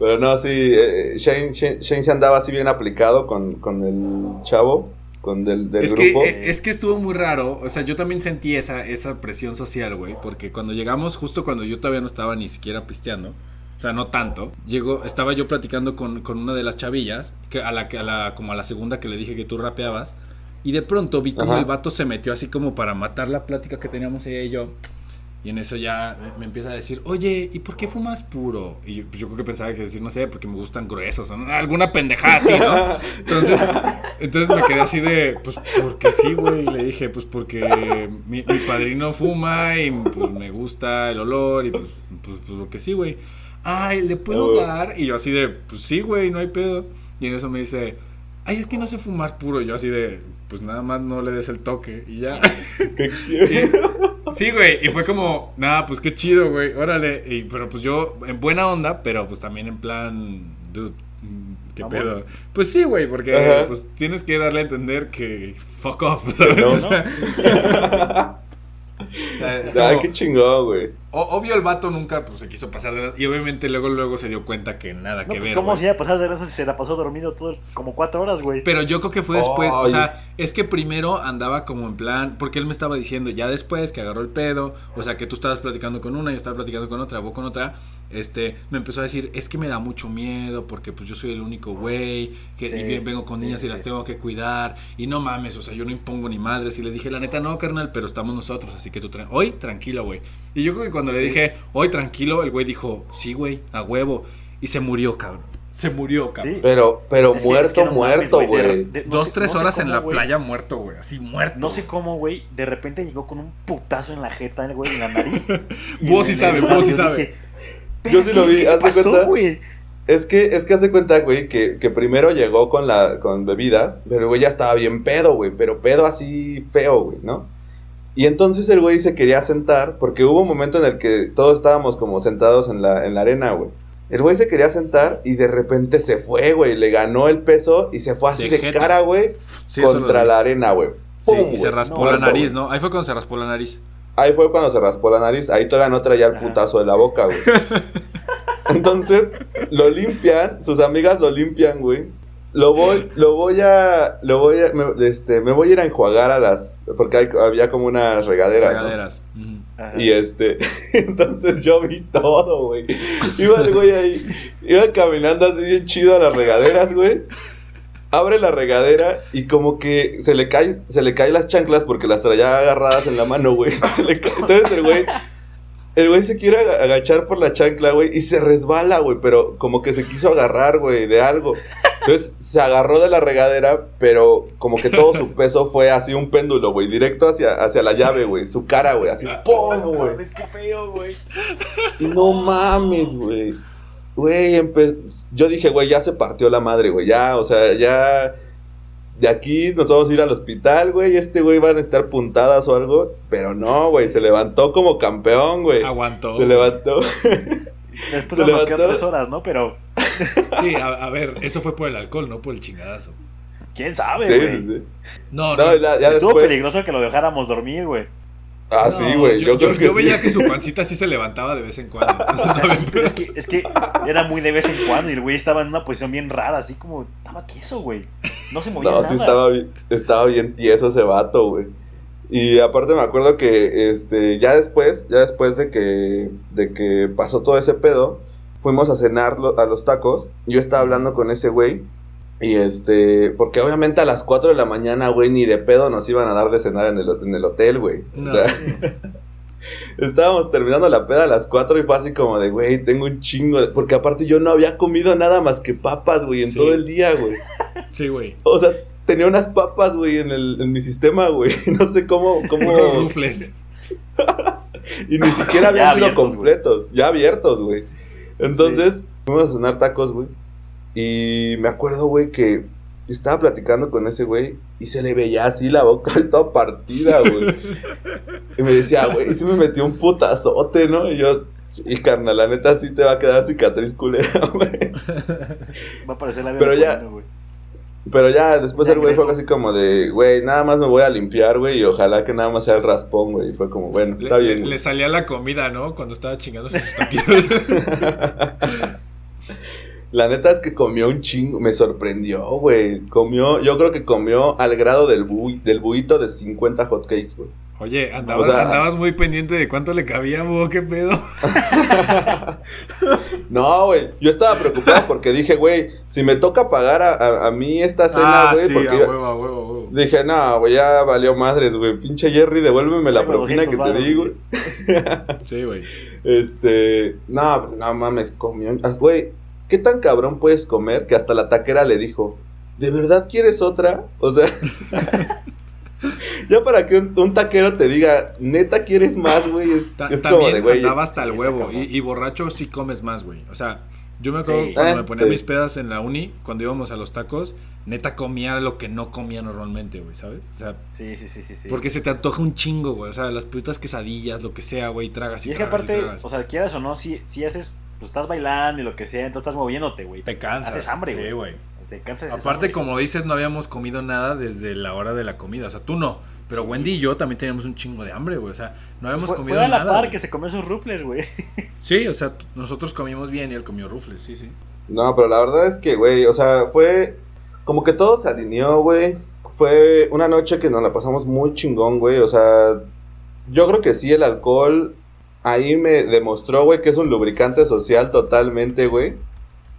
Pero no, sí, eh, Shane, Shane, Shane se andaba así bien aplicado con, con el chavo, con del, del es, que, grupo. eh, es que estuvo muy raro, o sea, yo también sentí esa, esa presión social, güey, porque cuando llegamos, justo cuando yo todavía no estaba ni siquiera pisteando, o sea, no tanto, llegó, estaba yo platicando con, con una de las chavillas, que a la, que a la, como a la segunda que le dije que tú rapeabas, y de pronto vi como Ajá. el vato se metió así como para matar la plática que teníamos ella y yo. Y en eso ya me- empieza a decir, oye, ¿y por qué fumas puro? Y yo, pues yo creo que pensaba que decir, no sé, porque me gustan gruesos, alguna pendejada así, ¿no? Entonces, entonces me quedé así de, pues, porque sí, güey. Y Le dije, pues, porque mi, mi padrino fuma y pues me gusta el olor y pues, pues, pues porque sí, güey. Ay, ¿le puedo Oh. dar? Y yo así de, pues sí, güey, no hay pedo. Y en eso me dice, ay, es que no sé fumar puro. Y yo así de, pues nada más no le des el toque y ya. Es que- Y- sí, güey, y fue como, nada, pues qué chido, güey, órale. Y, pero pues yo, en buena onda, pero pues también en plan, dude, mm, qué Amor. pedo. Pues sí, güey, porque Ajá. pues tienes que darle a entender que fuck off, no. ¿sabes? O sea, es qué chingón, güey. O- obvio el vato nunca pues, se quiso pasar de y obviamente luego luego se dio cuenta que nada No, que pues, ver. ¿Cómo se iba a pasar de lanza si se la pasó dormido todo, como cuatro horas, güey? Pero yo creo que fue después, o sea, es que primero andaba como en plan, porque él me estaba diciendo ya después que agarró el pedo, o sea, que tú estabas platicando con una, yo estaba platicando con otra, vos con otra, este, me empezó a decir, es que me da mucho miedo porque pues yo soy el único güey, que Sí, y vengo con sí, niñas y las sí. tengo que cuidar, y no mames, o sea, yo no impongo ni madres, y le dije, la neta, no, carnal, pero estamos nosotros, así que tú, tra- hoy, tranquilo, güey. Y yo creo que cuando le Sí. dije, hoy, tranquilo, el güey dijo, sí, güey, a huevo, y se murió, cabrón. Se murió, cabrón. Sí. Pero, pero Es que- muerto, es que no mames, muerto, güey. no Dos, sé- tres no horas en la playa muerto, güey. Así muerto. No sé cómo, güey, de repente llegó con un putazo en la jeta, el güey, en la nariz. Vos sí sabes, vos sí sabes. Yo sí lo vi, ¿qué haz de pasó, cuenta. güey? Es que, es que haz de cuenta, güey, que, que primero llegó con la, con bebidas, pero el güey ya estaba bien pedo, güey, pero pedo así feo, güey, ¿no? Y entonces el güey se quería sentar, porque hubo un momento en el que todos estábamos como sentados en la, en la arena, güey. El güey se quería sentar y de repente se fue, güey, le ganó el peso y se fue así De cara, güey, Sí, contra la arena, güey. Sí, ¡Pum, y se raspó No, la nariz. ¿no? Ahí fue cuando se raspó la nariz. Ahí fue cuando se raspó la nariz, ahí todavía no traía el putazo de la boca, güey. Entonces, lo limpian, sus amigas lo limpian, güey. Lo voy, lo voy a, lo voy a, me, este, me voy a ir a enjuagar a las, porque hay- había como unas regaderas, ¿no? Regaderas. Y este, entonces yo vi todo, güey. Iba el güey ahí, iba caminando así bien chido a las regaderas, güey. Abre la regadera y como que se le cae, se le caen las chanclas porque las traía agarradas en la mano, güey. Se le cae- Entonces el güey, el güey se quiere aga- agachar por la chancla, güey, y se resbala, güey, pero como que se quiso agarrar, güey, de algo. Entonces se agarró de la regadera, pero como que todo su peso fue así un péndulo, güey, directo hacia, hacia la llave, güey, su cara, güey, así, ¡pum, güey! qué feo, güey. No mames, güey. Güey, empe- yo dije, güey, ya se partió la madre, güey. Ya, o sea, ya. De aquí nos vamos a ir al hospital, güey. Este güey va a necesitar puntadas o algo. Pero no, güey. Se levantó como campeón, güey. Aguantó. Se levantó. Después Se me bloqueó levantó. tres horas, ¿no? Pero, Sí, a, a ver, eso fue por el alcohol, no por el chingadazo. ¿quién sabe, Sí, güey? sí, sí. No, no. No, ya, ya Estuvo después. peligroso que lo dejáramos dormir, güey. Ah, No, sí, güey. Yo, Yo, creo que yo veía que su pancita sí se levantaba de vez en cuando. entonces, O sea, ¿saben? sí, pero es que, es que era muy de vez en cuando y el güey estaba en una posición bien rara, así como estaba tieso, güey. No se movía No, nada. sí estaba bien, estaba bien tieso ese vato, güey. Y aparte me acuerdo que este ya después, ya después de que de que pasó todo ese pedo, fuimos a cenar lo- a los tacos. Yo estaba hablando con ese güey Y este, porque obviamente a las 4 de la mañana, güey, ni de pedo nos iban a dar de cenar en el, en el hotel, güey. No, o sea, estábamos terminando la peda a las 4 y fue así como de, güey, tengo un chingo. de-". Porque aparte yo no había comido nada más que papas, güey, en Sí. todo el día, güey. Sí, güey. O sea, tenía unas papas, güey, en, el, en mi sistema, güey. No sé cómo, cómo. rufles. Y ni siquiera habían sido abiertos, completos, ya abiertos, güey. Entonces, fuimos a cenar tacos, güey. Y me acuerdo, güey, que estaba platicando con ese güey y se le veía así la boca toda partida, güey. y me decía, güey, sí me metió un putazote, ¿no? Y yo, sí, carnal, la neta sí te va a quedar cicatriz culera, güey. Va a aparecer la Pero ya- güey. Pero ya después Ya el güey fue así como de, güey, nada más me voy a limpiar, güey, y ojalá que nada más sea el raspón, güey. Y fue como, bueno, Le, está bien. le salía la comida, ¿no? Cuando estaba chingando sus taquitos. La neta es que comió un chingo, me sorprendió, güey. Comió, yo creo que comió al grado del, bui- del buito de 50 hotcakes, güey. Oye, andabas, O sea- andabas muy pendiente de cuánto le cabía, Búho, qué pedo. No, güey, yo estaba preocupado porque dije, güey, si me toca pagar a, a- a mí esta cena, ah, güey, sí, porque a huevo, a huevo, a huevo. dije, no, güey, ya valió madres, güey. Pinche Jerry, devuélveme la Tengo propina 200 que te di, güey. güey. Sí, güey. Este, no, no mames, comió. ah, Güey, ¿qué tan cabrón puedes comer que hasta la taquera le dijo, ¿de verdad quieres otra? O sea, ya para que un, un taquero te diga, neta quieres más, güey, es, Ta- es como también de, güey. andaba hasta el huevo. Y, y borracho sí comes más, güey. O sea, yo me acuerdo Sí. cuando Eh, me ponía sí. mis pedas en la uni, cuando íbamos a los tacos, neta comía lo que no comía normalmente, güey, ¿sabes? O sea, Sí, sí, sí, sí. sí. porque se te antoja un chingo, güey. O sea, las putas quesadillas, lo que sea, güey, tragas y, Y es que tragas aparte, o sea, quieras o no, si, si haces, pues estás bailando y lo que sea, entonces estás moviéndote, güey. te cansas. haces hambre, Sí, güey. güey. Te cansas. Aparte, hambre. como dices, no habíamos comido nada desde la hora de la comida. O sea, tú no. Pero Sí. Wendy y yo también teníamos un chingo de hambre, güey. O sea, no habíamos fue, comido fue a la nada. par güey. que se comió sus rufles, güey. Sí, o sea, nosotros comimos bien y él comió rufles, sí, sí. No, pero la verdad es que, güey, o sea, fue como que todo se alineó, güey. Fue una noche que nos la pasamos muy chingón, güey. O sea, yo creo que sí, el alcohol ahí me demostró, güey, que es un lubricante social totalmente, güey.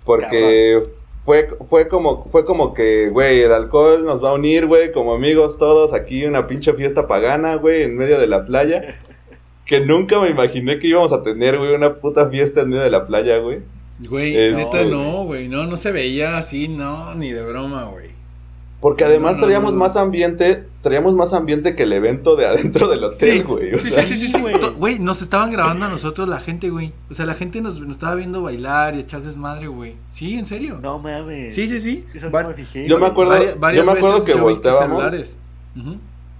Porque fue, fue como, fue como que, güey, el alcohol nos va a unir, güey, como amigos todos aquí, una pinche fiesta pagana, güey, en medio de la playa. Que nunca me imaginé que íbamos a tener, güey, una puta fiesta en medio de la playa, güey. Güey, Eh, neta no, no, güey. No, no se veía así, no, ni de broma, güey. Porque Sí, además no, no, traíamos no. más ambiente, traíamos más ambiente que el evento de adentro del hotel, güey. sí, sí, sí, sí, sí. güey. Güey, nos estaban grabando a nosotros la gente, güey. O sea, la gente nos, nos estaba viendo bailar y echar desmadre, güey. Sí, en serio. No mames. Sí, sí, sí. Eso Va- no me fijé. Yo me acuerdo- varias yo me acuerdo veces que volteábamos.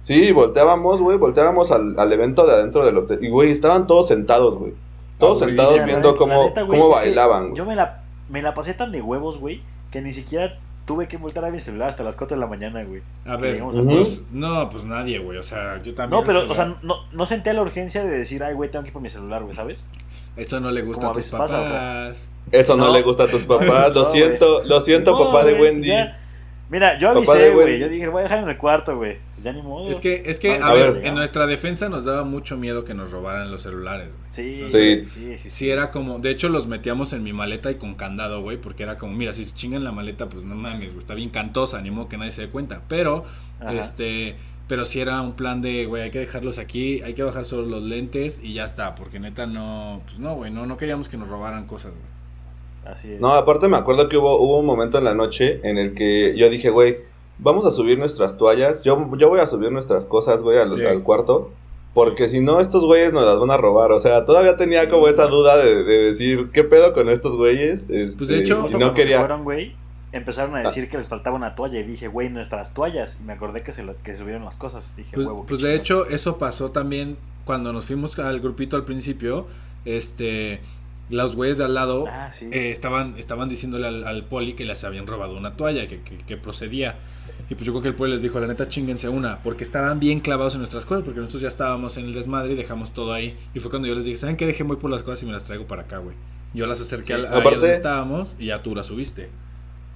Sí, volteábamos, güey, volteábamos al, al evento de adentro del hotel. Y, güey, estaban todos sentados, güey. Todos Aburridísimo. sentados viendo cómo, la neta, güey, cómo bailaban, güey. Yo me la, me la pasé tan de huevos, güey, que ni siquiera tuve que voltar a mi celular hasta las 4 de la mañana, güey. A ver, pues, no, pues nadie, güey. O sea, yo también. No, pero, o sea, no, no sentía la urgencia de decir, ay, güey, tengo que ir por mi celular, güey, ¿sabes? Eso no le gusta como a tus veces pasa, o sea. papás. Eso no, No. le gusta a tus papás. Lo siento, lo siento, No, papá de Wendy. ya. Mira, yo avisé, güey. Yo dije, voy a dejar en el cuarto, güey. Pues ya ni modo. Es que, es que, a, a ver, ver. en nuestra defensa nos daba mucho miedo que nos robaran los celulares, güey. Sí, Sí. sí, sí, sí. Sí, era como, de hecho los metíamos en mi maleta y con candado, güey, porque era como, mira, si se chingan la maleta, pues no mames, güey, está bien cantosa, ni modo que nadie se dé cuenta. Pero, Ajá. este, pero sí era un plan de, güey, hay que dejarlos aquí, hay que bajar solo los lentes y ya está, porque neta no, pues no, güey, no, no queríamos que nos robaran cosas, güey. Así es. No, aparte me acuerdo que hubo, hubo un momento en la noche en el que yo dije, güey, vamos a subir nuestras toallas. Yo, yo voy a subir nuestras cosas, güey, al, Sí. al cuarto. Porque si no, estos güeyes nos las van a robar. O sea, todavía tenía Sí, como esa duda de, de decir, ¿qué pedo con estos güeyes? Este, Pues, de hecho, y Justo no cuando se quería. fueron, güey, empezaron a decir que les faltaba una toalla. Y dije, güey, nuestras toallas. Y me acordé que se lo- que subieron las cosas. Dije, Pues, huevo. pues de hecho, eso pasó también cuando nos fuimos al grupito al principio, este, los güeyes de al lado Ah, sí. eh, estaban, estaban diciéndole al, al poli que les habían robado una toalla, que, que, que procedía. Y pues yo creo que el poli les dijo, la neta, chinguense una, porque estaban bien clavados en nuestras cosas, porque nosotros ya estábamos en el desmadre y dejamos todo ahí. Y fue cuando yo les dije, ¿saben qué? Dejen muy por las cosas y me las traigo para acá, güey. Yo las acerqué Sí. Aparte- donde estábamos y ya tú las subiste.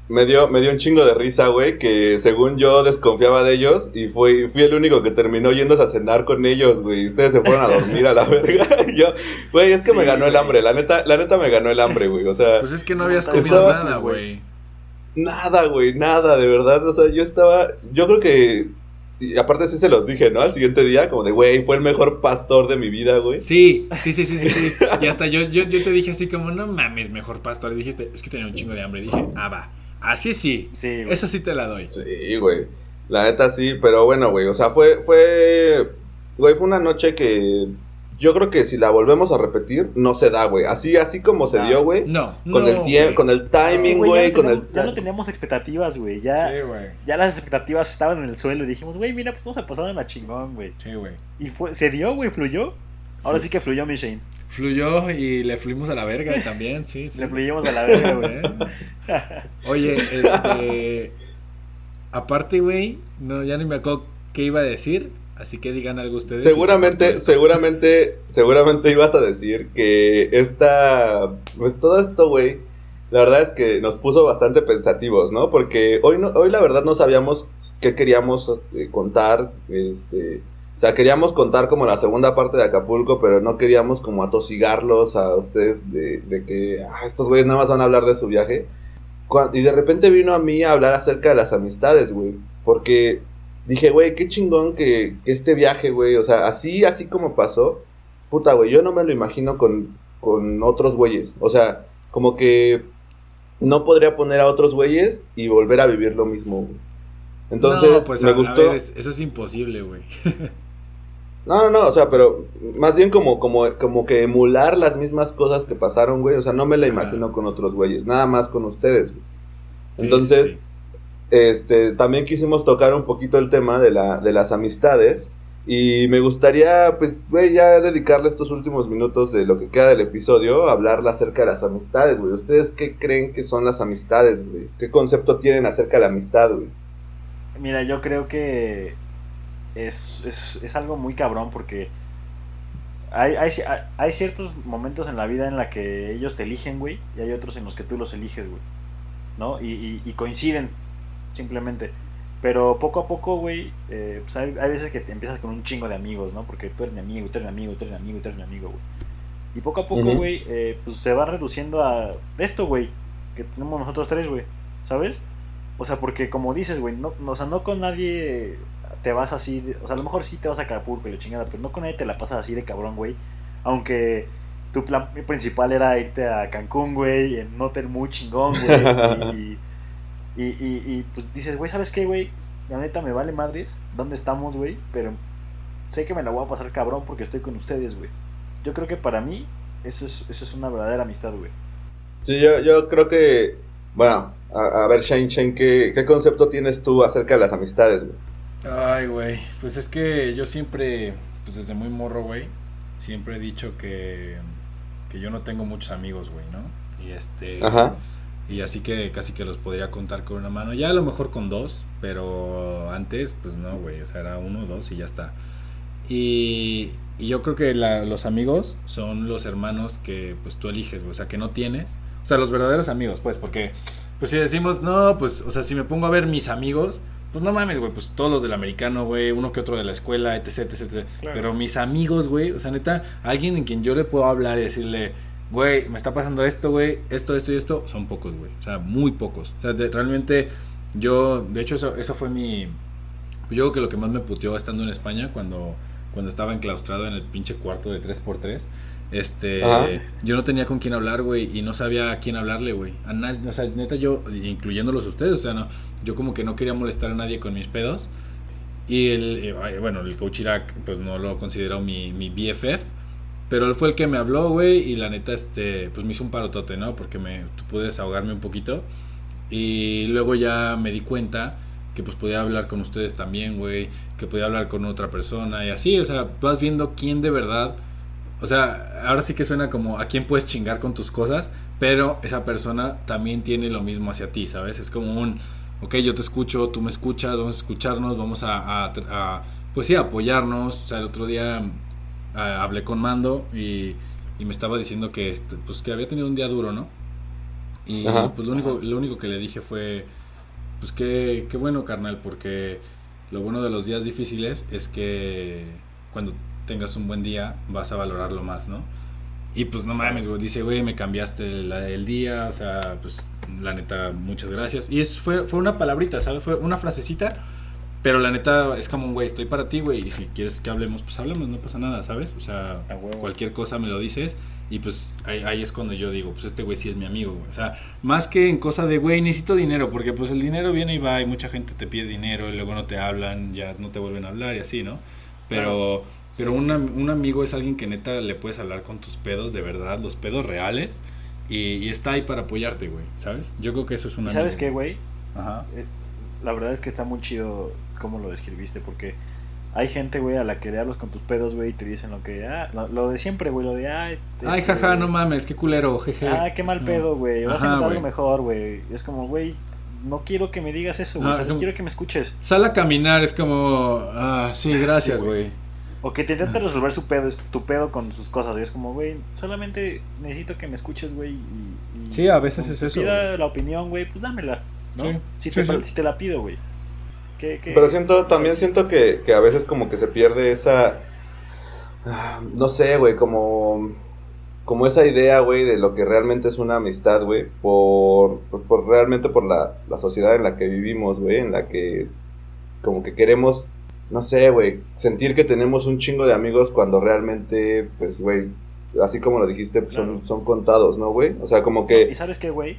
Me dio, me dio un chingo de risa, güey, que según yo desconfiaba de ellos y fui, fui el único que terminó yéndose a cenar con ellos, güey. Ustedes se fueron a dormir a la verga. Y yo, güey, es que Sí, me ganó el hambre. La neta, la neta me ganó el hambre, güey. O sea, Pues es que no habías comido estaba- nada, güey. güey. Nada, güey, nada, de verdad. O sea, yo estaba. Yo creo que. Y aparte, sí se los dije, ¿no? Al siguiente día, como de, güey, fue el mejor pastor de mi vida, güey. Sí, sí, sí, sí, sí, sí. Y hasta yo, yo, yo te dije así como, no mames, mejor pastor. Y dijiste, es que tenía un chingo de hambre. Y dije, ah, va. Así sí. Sí, güey. Eso sí te la doy. Sí, güey. La neta sí, pero bueno, güey. O sea, fue. fue Güey, fue una noche que. Yo creo que si la volvemos a repetir, no se da, güey. Así, así como se No. dio, güey. No, Con no, el tiempo, con el Es que, timing, güey, güey, ya, no con el. teníamos- ya no teníamos expectativas, güey. Ya, Sí, güey. ya las expectativas estaban en el suelo y dijimos, güey, mira, pues vamos a pasar en la chingón, güey. Sí, güey. Y fue, se dio, güey, fluyó. Ahora sí que fluyó mi Shane. Fluyó y le fuimos a la verga también, sí, sí. Le fluyimos a la verga, güey. Oye, este. Aparte, güey, no, ya ni me acuerdo qué iba a decir. Así que digan algo ustedes. Seguramente, seguramente, seguramente ibas a decir que esta, pues todo esto, güey, la verdad es que nos puso bastante pensativos, ¿no? Porque hoy, no, hoy la verdad no sabíamos qué queríamos eh, contar, este, o sea, queríamos contar como la segunda parte de Acapulco, pero no queríamos como atosigarlos a ustedes de, de que ah, estos güeyes nada más van a hablar de su viaje. Y de repente vino a mí a hablar acerca de las amistades, güey, porque dije, güey, qué chingón que, que este viaje, güey, o sea, así, así como pasó, puta, güey, yo no me lo imagino con, con otros güeyes, o sea, como que no podría poner a otros güeyes y volver a vivir lo mismo, güey. Entonces, No, pues, me a- a gustó. ver, es- eso es imposible, güey. No, no, no, o sea, pero más bien como, como, como que emular las mismas cosas que pasaron, güey, o sea, no me la imagino con otros güeyes, nada más con ustedes, güey. Entonces, sí, sí. este, también quisimos tocar un poquito el tema de, la, de las amistades. Y me gustaría, pues, güey, ya dedicarle estos últimos minutos de lo que queda del episodio a hablar acerca de las amistades, güey. ¿Ustedes qué creen que son las amistades, güey? ¿Qué concepto tienen acerca de la amistad, güey? Mira, yo creo que es, es, es algo muy cabrón porque hay, hay, hay ciertos momentos en la vida en la que ellos te eligen, güey, y hay otros en los que tú los eliges, güey, ¿no? Y, y, y coinciden, simplemente. Pero poco a poco, güey, eh, pues hay, hay veces que te empiezas con un chingo de amigos, ¿no? Porque tú eres mi amigo, tú eres mi amigo, tú eres mi amigo, tú eres mi amigo, güey. Y poco a poco, güey, eh, pues se va reduciendo a esto, güey, que tenemos nosotros tres, güey, ¿sabes? O sea, porque como dices, güey, no, no- o sea, no con nadie te vas así, o sea, a lo mejor sí te vas a Acapulco y la chingada, pero no con nadie te la pasas así de cabrón, güey. Aunque tu plan principal era irte a Cancún, güey, en un hotel muy chingón, güey. Y, y, pues dices, güey, ¿sabes qué, güey? La neta me vale madres dónde estamos, güey, pero sé que me la voy a pasar cabrón porque estoy con ustedes, güey. Yo creo que para mí eso es, eso es una verdadera amistad, güey. Sí, yo, yo creo que, bueno, a, a ver, Shane, Shane, ¿qué, ¿qué concepto tienes tú acerca de las amistades, güey? Ay, güey. Pues es que yo siempre, pues desde muy morro, güey, siempre he dicho que, que yo no tengo muchos amigos, güey, ¿no? Y este. Ajá. Y así que casi que los podría contar con una mano. Ya a lo mejor con dos, pero antes, pues no, güey. O sea, era uno dos y ya está. Y, y yo creo que la- los amigos son los hermanos que pues tú eliges, güey. O sea, que no tienes. O sea, los verdaderos amigos, pues, porque pues si decimos, no, pues, o sea, si me pongo a ver mis amigos, pues no mames, güey, pues todos los del americano, güey, uno que otro de la escuela, etc, etc, etc. Claro. Pero mis amigos, güey, o sea, neta, alguien en quien yo le puedo hablar y decirle, güey, me está pasando esto, güey, esto, esto y esto, son pocos, güey. O sea, muy pocos. O sea, de- realmente yo, de hecho, eso, eso fue mi... Yo creo que lo que más me puteó estando en España cuando, cuando estaba enclaustrado en el pinche cuarto de 3x3. Este, Ajá. yo no tenía con quién hablar, güey, y no sabía a quién hablarle, güey. A nadie, o sea, neta yo, incluyéndolos a ustedes, o sea, no, yo como que no quería molestar a nadie con mis pedos. Y el, eh, bueno, el coach Irak, pues no lo consideró mi, mi BFF. Pero él fue el que me habló, güey, y la neta, este, pues me hizo un parotote, ¿no? Porque me pude desahogarme un poquito. Y luego ya me di cuenta que pues podía hablar con ustedes también, güey, que podía hablar con otra persona y así, o sea, vas viendo quién de verdad, o sea, ahora sí que suena como a quién puedes chingar con tus cosas, pero esa persona también tiene lo mismo hacia ti, ¿sabes? Es como un, ok, yo te escucho, tú me escuchas, vamos a escucharnos, vamos a, a- a, pues sí, a apoyarnos, o sea, el otro día ah, hablé con Mando y, y me estaba diciendo que, este, pues que había tenido un día duro, ¿no? Y Ajá. pues lo único, lo único que le dije fue, pues qué, qué bueno, carnal, porque lo bueno de los días difíciles es que cuando tengas un buen día vas a valorarlo más, ¿no? Y pues no mames, güey, dice, güey, me cambiaste la- el día, o sea, pues la neta, muchas gracias. Y es, fue, fue una palabrita, ¿sabes? Fue una frasecita, pero la neta es como un güey, estoy para ti, güey, y si quieres que hablemos, pues hablemos, no pasa nada, ¿sabes? O sea, cualquier cosa me lo dices. Y pues ahí, ahí es cuando yo digo, pues este güey sí es mi amigo, güey. O sea, más que en cosa de, güey, necesito dinero, porque pues el dinero viene y va y mucha gente te pide dinero y luego no te hablan, ya no te vuelven a hablar y así, ¿no? Pero, pero Sí, sí, un amigo es alguien que neta le puedes hablar con tus pedos de verdad, los pedos reales, y, y está ahí para apoyarte, güey, ¿sabes? Yo creo que eso es un ¿Y amigo. sabes qué, güey? Ajá. Eh, La verdad es que está muy chido cómo lo describiste, porque hay gente, güey, a la que le hablas con tus pedos, güey, y te dicen lo que, ah, lo, lo de siempre, güey, lo de, ay, Ay, este, jaja, no mames, qué culero, jeje. Ah, qué mal No. pedo, güey, vas Ajá, a güey. algo mejor, güey. Es como, güey, no quiero que me digas eso, güey, No, es como- quiero que me escuches. Sal a caminar, es como, ah, sí, gracias, güey. O que te intente resolver su pedo, es tu pedo con sus cosas. Es como, güey, solamente necesito que me escuches, güey. Y, y- Sí, a veces es te eso, Pida la opinión, güey, pues dámela, ¿no? Sí, Si, te, sí. si te la pido, güey. ¿Qué, qué- Pero siento, también sí, siento que, que a veces como que se pierde esa, no sé, güey, como, como esa idea, güey, de lo que realmente es una amistad, güey, por, por, por realmente por la, la sociedad en la que vivimos, güey, en la que como que queremos, no sé, güey, sentir que tenemos un chingo de amigos cuando realmente, pues, güey, así como lo dijiste, pues, son, Claro. son contados, ¿no, güey? O sea, como ¿Y que, sabes qué, güey?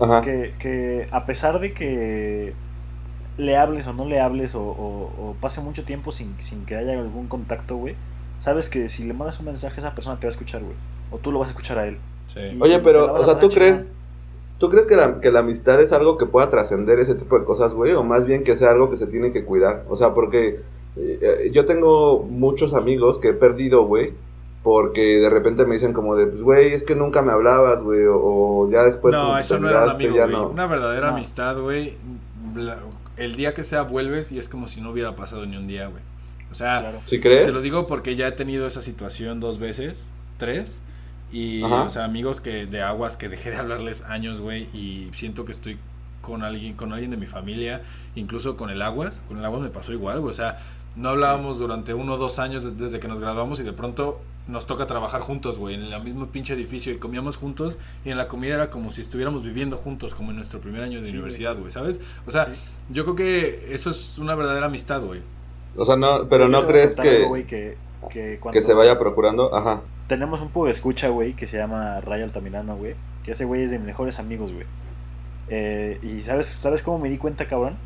ajá, Que, que a pesar de que le hables o no le hables o, o- o pase mucho tiempo sin, sin que haya algún contacto, güey, sabes que si le mandas un mensaje esa persona te va a escuchar, güey. O tú lo vas a escuchar a él. Sí. Y Oye, pero, o sea, ¿tú crees. ¿Tú crees que la, que la amistad es algo que pueda trascender ese tipo de cosas, güey? O más bien que sea algo que se tiene que cuidar. O sea, porque eh, eh, yo tengo muchos amigos que he perdido, güey, porque de repente me dicen como de, pues, güey, es que nunca me hablabas, güey, o, o ya después no, eso te no era un amigo, ya güey. no. Una verdadera No. amistad, güey. El día que sea vuelves y es como si no hubiera pasado ni un día, güey. O sea, Claro. ¿Sí te crees? lo digo porque ya he tenido esa situación dos veces, tres. Y, Ajá. o sea, amigos que de aguas que dejé de hablarles años, güey, y siento que estoy con alguien, con alguien de mi familia, incluso con el aguas. Con el aguas me pasó igual, güey. O sea, no hablábamos durante uno o dos años des- desde que nos graduamos y de pronto nos toca trabajar juntos, güey, en el mismo pinche edificio y comíamos juntos y en la comida era como si estuviéramos viviendo juntos, como en nuestro primer año de Sí, universidad, güey, ¿sabes? O sea, Sí. yo creo que eso es una verdadera amistad, güey. O sea, no, pero Yo no crees contar que, algo, güey, que, que cuando que se vaya procurando, ajá. Tenemos un de escucha, güey, que se llama Ray Altamirano, güey. Que ese güey es de mis mejores amigos, güey. Eh, y ¿sabes, ¿sabes cómo me di cuenta, cabrón?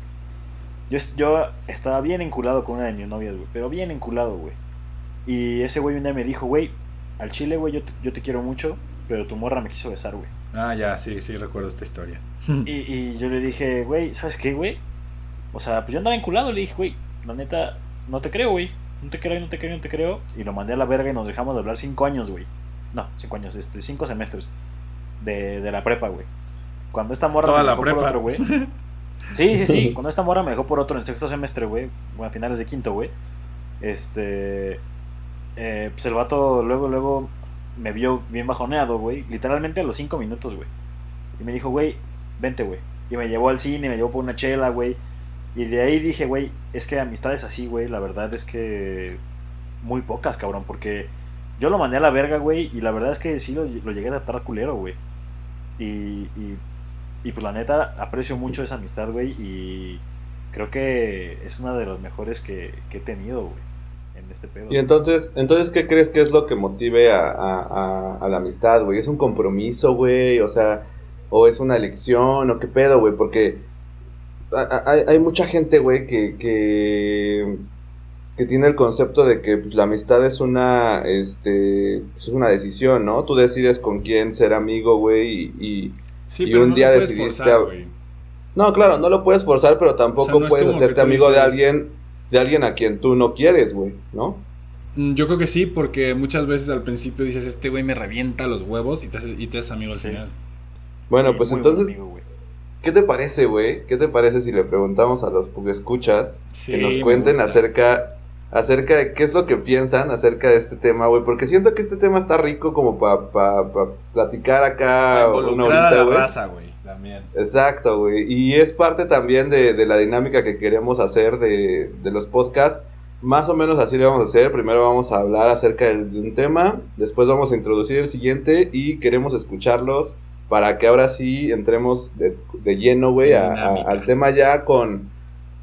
Yo, yo estaba bien enculado con una de mis novias, güey. Pero bien enculado, güey. Y ese güey un día me dijo, güey, al chile, güey, yo te, yo te quiero mucho, pero tu morra me quiso besar, güey. Ah, ya, sí, sí, recuerdo esta historia. Y, y yo le dije, güey, ¿sabes qué, güey? O sea, pues yo andaba enculado, le dije, güey, la neta, no te creo, güey. No te creo, no te creo, no te creo. Y lo mandé a la verga y nos dejamos de hablar cinco años, güey. No, cinco años, este, cinco semestres de, de la prepa, güey. Cuando esta morra Toda me la dejó prepa. por otro, güey. Sí, sí, sí. Cuando esta morra me dejó por otro en sexto semestre, güey. Bueno, a finales de quinto, güey. Este. eh, pues el vato luego, luego me vio bien bajoneado, güey. Literalmente a los cinco minutos, güey. Y me dijo, güey, vente, güey. Y me llevó al cine, me llevó por una chela, güey. Y de ahí dije, güey, es que amistades así, güey, la verdad es que muy pocas, cabrón, porque yo lo mandé a la verga, güey, y la verdad es que sí lo, llegué a tratar culero, güey. Y, y, pues la neta, aprecio mucho esa amistad, güey, y creo que es una de las mejores que, he tenido, güey, en este pedo. Y entonces, entonces, ¿qué crees que es lo que motive a, a, a- la amistad, güey? ¿Es un compromiso, güey? O sea, ¿o es una elección? ¿O qué pedo, güey? Porque hay, hay mucha gente, güey, que, que, que tiene el concepto de que pues, la amistad es una, este, es una decisión, ¿no? Tú decides con quién ser amigo, güey, y, y- Sí, Y pero un no día decidiste forzar, a- güey. No, claro, no lo puedes forzar, pero tampoco O sea, no es puedes hacerte amigo de alguien, de alguien a quien tú no quieres, güey, ¿no? Mm, Yo creo que sí, porque muchas veces al principio dices, este güey me revienta los huevos y te haces, y te haces amigo al Sí. final. Bueno, Y pues entonces, amigo. ¿Qué te parece, güey? ¿Qué te parece si le preguntamos a los escuchas Sí, que nos cuenten acerca acerca de qué es lo que piensan acerca de este tema, güey? Porque siento que este tema está rico como para platicar acá una horita, la güey. raza, güey, también. Exacto, güey. Y es parte también de, de la dinámica que queremos hacer de, de los podcasts. Más o menos así le vamos a hacer. Primero vamos a hablar acerca de un tema, después vamos a introducir el siguiente y queremos escucharlos para que ahora sí entremos de, de lleno, güey, a- a- Dinámica. al tema ya con,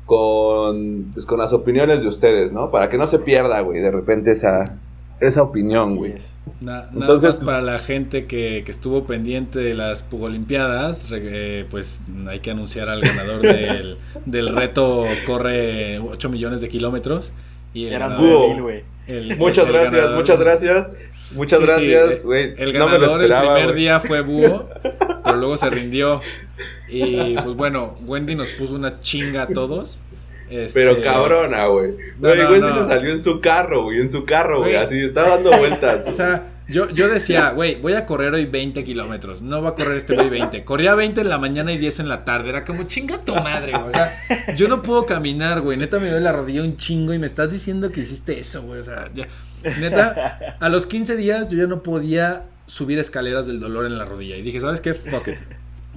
con, pues, con las opiniones de ustedes, ¿no? Para que no se pierda, güey, de repente esa, esa opinión, güey. es. Na- nada Entonces- más para la gente que, que estuvo pendiente de las Pugolimpiadas, eh, pues hay que anunciar al ganador del, del reto corre 8 millones de kilómetros. Y el Eran ganador- Búho. 9000, güey. El- Muchas el gracias, muchas gracias. Muchas Sí, gracias, güey. El no me lo ganador el esperaba, primer día fue Búho, pero luego se rindió. Y pues bueno, Wendy nos puso una chinga a todos. Este, Pero cabrona, güey. No, no, Wendy no. se salió en su carro, güey, en su carro, güey. Así, estaba dando vueltas. O sea, yo, yo decía, güey, voy a correr hoy 20 kilómetros. No va a correr este güey 20. Corría 20 en la mañana y 10 en la tarde. Era como, chinga tu madre, güey. O sea, yo no puedo caminar, güey. Neta me duele la rodilla un chingo y me estás diciendo que hiciste eso, güey. O sea, ya. Neta, a los 15 días yo ya no podía subir escaleras del dolor en la rodilla. Y dije, ¿sabes qué? Fuck it.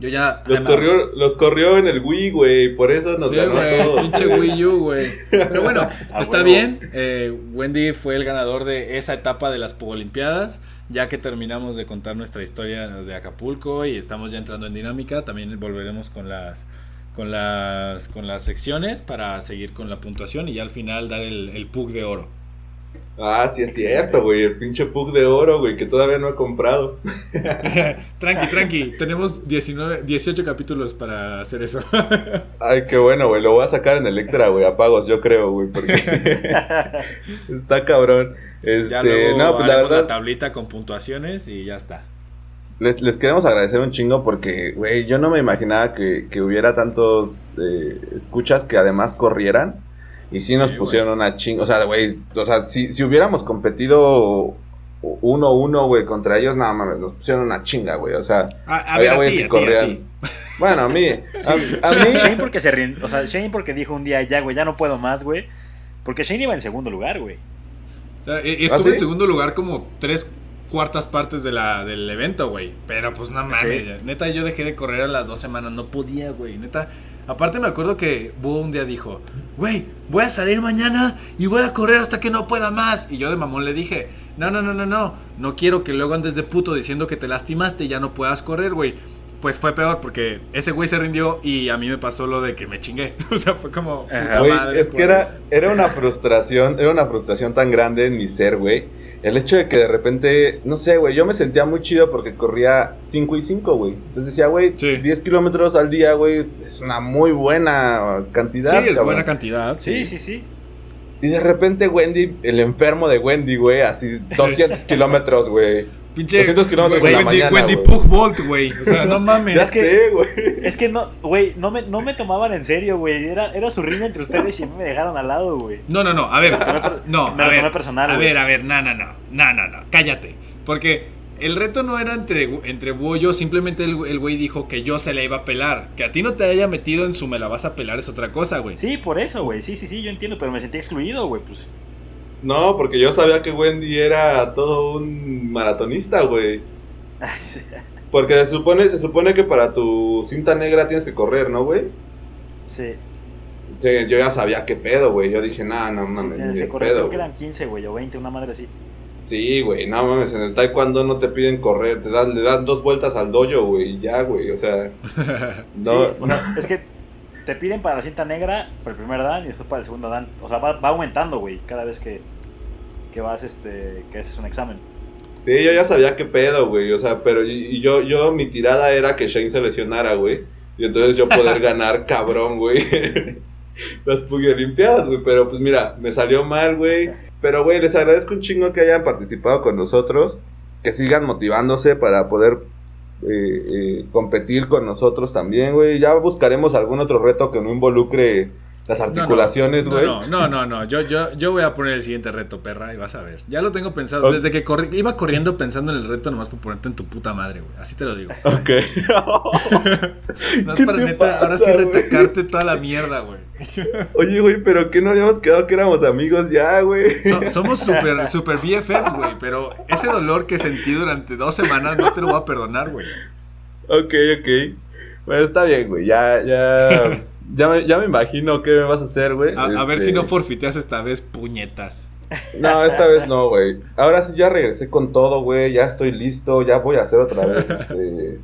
Yo ya. los, corrió, los corrió en el Wii, güey. Por eso nos Sí, ganó a güey, todos. pinche Wii U, güey. Pero bueno, está bien. Eh, Wendy fue el ganador de esa etapa de las Pogolimpiadas. Ya que terminamos de contar nuestra historia de Acapulco y estamos ya entrando en dinámica, también volveremos con las con las con las secciones para seguir con la puntuación y ya al final dar el, el pug de oro. Ah, sí es Excelente. cierto, güey. El pinche pug de oro, güey, que todavía no he comprado. tranqui, tranqui. Tenemos 19, 18 capítulos para hacer eso. Ay, qué bueno, güey. Lo voy a sacar en Electra, güey, a pagos, yo creo, güey, porque está cabrón. Este, ya luego no, pues la verdad, tablita con puntuaciones y ya está. les, les queremos agradecer un chingo porque, güey, yo no me imaginaba que, que hubiera tantos eh, escuchas que además corrieran. Y sí nos Sí, pusieron una chinga. O sea, güey, o sea, si, si hubiéramos competido uno a uno, güey, contra ellos, nada mames, nos pusieron una chinga, güey. O sea, A, a había güeyes que a ti, a corrían. Bueno, a mí, a, mí, Shane porque se rin- o sea, Shane porque dijo un día, ya, güey, ya no puedo más, güey. Porque Shane iba en segundo lugar, güey. O sea, e- estuve ¿Ah, sí? en segundo lugar como tres cuartas partes de la, del evento, güey. Pero pues no mames. Sí. Neta, yo dejé de correr a las dos semanas. No podía, güey. Neta. Aparte me acuerdo que Búho un día dijo, güey, voy a salir mañana y voy a correr hasta que no pueda más. Y yo de mamón le dije, no, no, no, no, no. No quiero que luego andes de puto diciendo que te lastimaste y ya no puedas correr, güey. Pues fue peor porque ese güey se rindió y a mí me pasó lo de que me chingué. O sea, fue como... Ajá. puta Güey, madre, es que era, era una frustración, era una frustración tan grande en mi ser, güey. El hecho de que de repente, no sé, güey, yo me sentía muy chido porque corría 5 y 5, güey. Entonces decía, güey, Sí. 10 kilómetros al día, güey, es una muy buena cantidad. Sí, es cabrón. buena cantidad. Sí, sí, sí. Y de repente Wendy, el enfermo de Wendy, güey, así 200 kilómetros, güey. Pinche 200 kilómetros en la Wendy, mañana, Wendy güey. Pug Bolt, güey. O sea, no mames. Ya es que- sé, güey. Es que no, güey, no me, no me tomaban en serio, güey. Era, era su riña entre ustedes y a mí me dejaron al lado, güey. No, no, no, a ver. No, me a lo ver. tomé personal, A güey. ver, a ver, no, no, no. No, no, no. Cállate. Porque el reto no era entre, entre Búho y yo, simplemente el, el güey dijo que yo se la iba a pelar. Que a ti no te haya metido en su me la vas a pelar es otra cosa, güey. Sí, por eso, güey. Sí, sí, sí, yo entiendo, pero me sentí excluido, güey. Pues No, porque yo sabía que Wendy era todo un maratonista, güey. sí. Porque se supone, se supone que para tu cinta negra tienes que correr, ¿no, güey? Sí, Sí, yo ya sabía qué pedo, güey. Yo dije, nah, no sí, mames, tienes ni que correr. pedo, Creo que güey". eran 15, güey, o 20, una madre así. Sí, güey, no mames, en el taekwondo no te piden correr, te dan, le dan dos vueltas al dojo, güey, y ya, güey, o sea, no, Sí, o sea, es que te piden para la cinta negra para el primer dan y después para el segundo dan. O sea, va, va aumentando, güey, cada vez que, que vas, este, que haces un examen. sí, yo ya sabía qué pedo, güey, o sea, pero y, yo, yo, mi tirada era que Shane se lesionara, güey, y entonces yo poder ganar cabrón, güey, las Olimpiadas, güey, pero pues mira, me salió mal, güey, pero güey, les agradezco un chingo que hayan participado con nosotros, que sigan motivándose para poder eh, eh, competir con nosotros también, güey. Ya buscaremos algún otro reto que no involucre las articulaciones, No, güey. No, no, no, no. Yo, yo, yo voy a poner el siguiente reto, perra, y vas a ver. Ya lo tengo pensado. Desde que corri- iba corriendo pensando en el reto nomás por ponerte en tu puta madre, güey. Así te lo digo. Ok. No es ¿Qué para neta, ahora sí retacarte toda la mierda, güey. Oye, güey, pero que no habíamos quedado que éramos amigos ya, güey. So- somos super, super BFFs, güey, pero ese dolor que sentí durante dos semanas no te lo voy a perdonar, güey. Ok, ok. Bueno, está bien, güey. Ya, ya. Ya me, ya me imagino qué me vas a hacer, güey. A, a ver Este, si no forfiteas esta vez, puñetas. No, esta vez no, güey. Ahora sí ya regresé con todo, güey. Ya estoy listo. Ya voy a hacer otra vez este,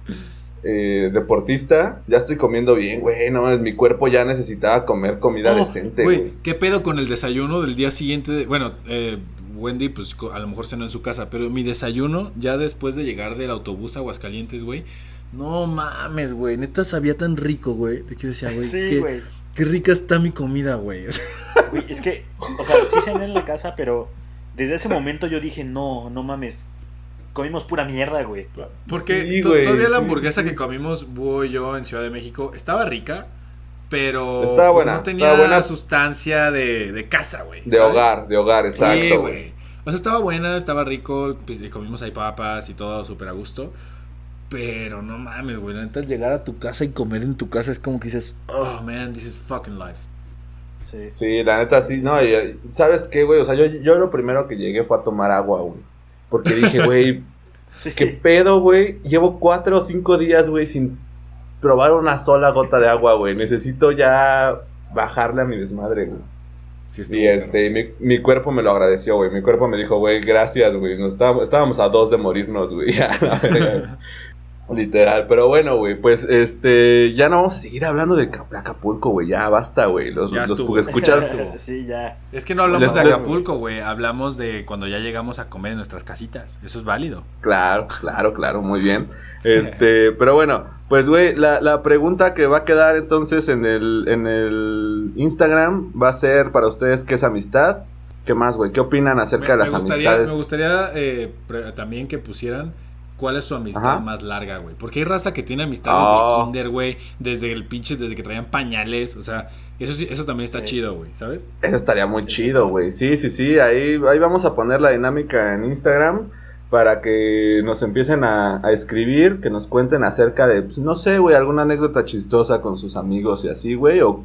eh, deportista, ya estoy comiendo bien, güey. No, mames, mi cuerpo ya necesitaba comer comida Oh, decente, güey. ¿Qué pedo con el desayuno del día siguiente? Bueno, eh, Wendy, pues a lo mejor cenó en su casa, pero mi desayuno, ya después de llegar del autobús a Aguascalientes, güey. No mames, güey. Neta sabía tan rico, güey. De que yo decía, güey. Sí, qué, güey. qué rica está mi comida, güey. Güey, Es que, o sea, sí cené en la casa, pero desde ese momento yo dije, no, no mames. Comimos pura mierda, güey. Porque Sí, güey, todavía la hamburguesa sí. que comimos Búho y yo en Ciudad de México estaba rica, pero Estaba pues, no tenía estaba buena. sustancia de, de casa, güey. De ¿sabes? hogar, de hogar, exacto, güey. güey. O sea, estaba buena, estaba rico, pues, y comimos ahí papas y todo súper a gusto. Pero no mames, güey. La neta, llegar a tu casa y comer en tu casa es como que dices, oh man, this is fucking life. Sí. Sí, la neta sí, no, y, ¿sabes qué, güey? O sea, yo, yo lo primero que llegué fue a tomar agua, güey. Porque dije, güey, Sí. ¿qué pedo, güey? Llevo cuatro o cinco días, güey, sin probar una sola gota de agua, güey. Necesito ya bajarle a mi desmadre, güey. Sí, Y este, mi, mi cuerpo me lo agradeció, güey. Mi cuerpo me dijo, güey, gracias, güey. Nos estábamos, estábamos a dos de morirnos, güey. Literal, pero bueno, güey, pues este, ya no vamos a seguir hablando de Ca- de Acapulco, güey, ya basta, güey. Los, Ya los estuvo. escuchas, estuvo. sí, ya. Es que no hablamos Les- de Acapulco, güey. Hablamos de cuando ya llegamos a comer en nuestras casitas. Eso es válido. Claro, claro, claro, muy bien. Este, pero bueno, pues güey, la, la pregunta que va a quedar entonces en el, en el Instagram va a ser para ustedes qué es amistad. ¿Qué más, güey? ¿Qué opinan acerca de me, las me gustaría, amistades? me gustaría eh, también que pusieran cuál es su amistad Ajá. más larga, güey. Porque hay raza que tiene amistades Oh. de kinder, güey. Desde el pinche, desde que traían pañales. O sea, eso sí, eso también está Sí. chido, güey. ¿Sabes? Eso estaría muy chido, güey. Sí, sí, sí. Ahí, ahí vamos a poner la dinámica en Instagram para que nos empiecen a, a escribir, que nos cuenten acerca de, pues, no sé, güey, alguna anécdota chistosa con sus amigos y así, güey. O,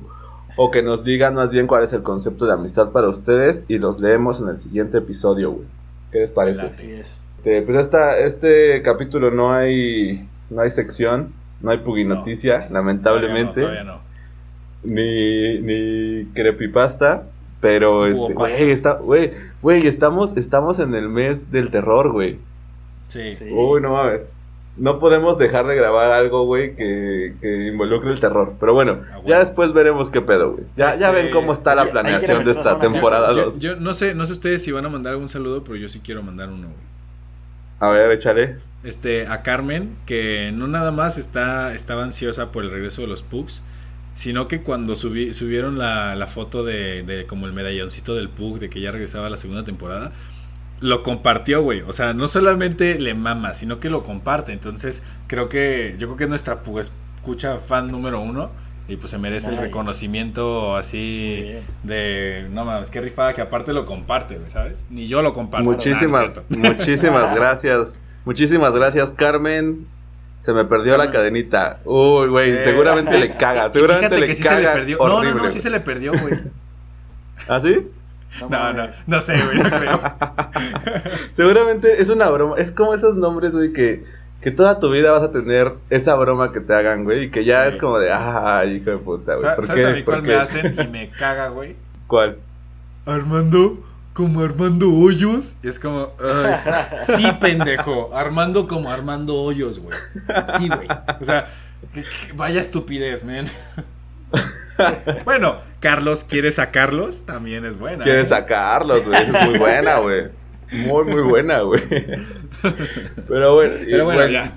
o que nos digan más bien cuál es el concepto de amistad para ustedes y los leemos en el siguiente episodio, güey. ¿Qué les parece? Así es. Este, pues esta, este capítulo no hay, no hay sección, no hay puginoticia, lamentablemente Todavía no. ni, ni creepypasta, pero este, güey, está, güey, güey, estamos, estamos en el mes del terror, güey. no. Sí. Sí. Uy, no mames. No podemos dejar de grabar algo, güey, que, que involucre el terror. Pero bueno, Ah, bueno. ya después veremos qué pedo, güey. Ya, ya Este, ven cómo está la planeación de esta temporada Yo, 2. yo no sé, no sé ustedes si van a mandar algún saludo, pero yo sí quiero mandar uno, güey. A ver, échale. Este, a Carmen, que no nada más está, estaba ansiosa por el regreso de los Pugs, sino que cuando subí, subieron la, la foto de, de como el medalloncito del Pug, de que ya regresaba la segunda temporada, lo compartió, güey. O sea, no solamente le mama, sino que lo comparte. Entonces, creo que, yo creo que es nuestra Pug escucha fan número uno. Y pues se merece Nice. el reconocimiento así de, no mames, qué rifada que aparte lo comparte, ¿sabes? Ni yo lo comparto. Muchísimas, cierto. muchísimas gracias. Muchísimas gracias, Carmen. Se me perdió la cadenita. Uy, güey, Eh, seguramente le caga. Seguramente Fíjate le que sí caga. se le perdió. No, no, no, sí se le perdió, güey. ¿Ah, sí? No, No, no, sé, güey, no creo. Seguramente es una broma. Es como esos nombres, güey, que, que toda tu vida vas a tener esa broma que te hagan, güey. Y que ya Sí. es como de, ay, hijo de puta, güey. Sa- ¿Por ¿Sabes qué? a mí ¿Por cuál qué? me hacen y me caga, güey? ¿Cuál? Armando, como Armando Hoyos. Y es como, ay, sí, pendejo. Armando como Armando Hoyos, güey. Sí, güey. O sea, que- que- vaya estupidez, man. bueno, Carlos, ¿quieres sacarlos? También es buena. Quieres ¿eh? sacarlos, güey. Es muy buena, güey. Muy, muy buena, güey. Pero bueno, y Pero bueno, bueno, ya.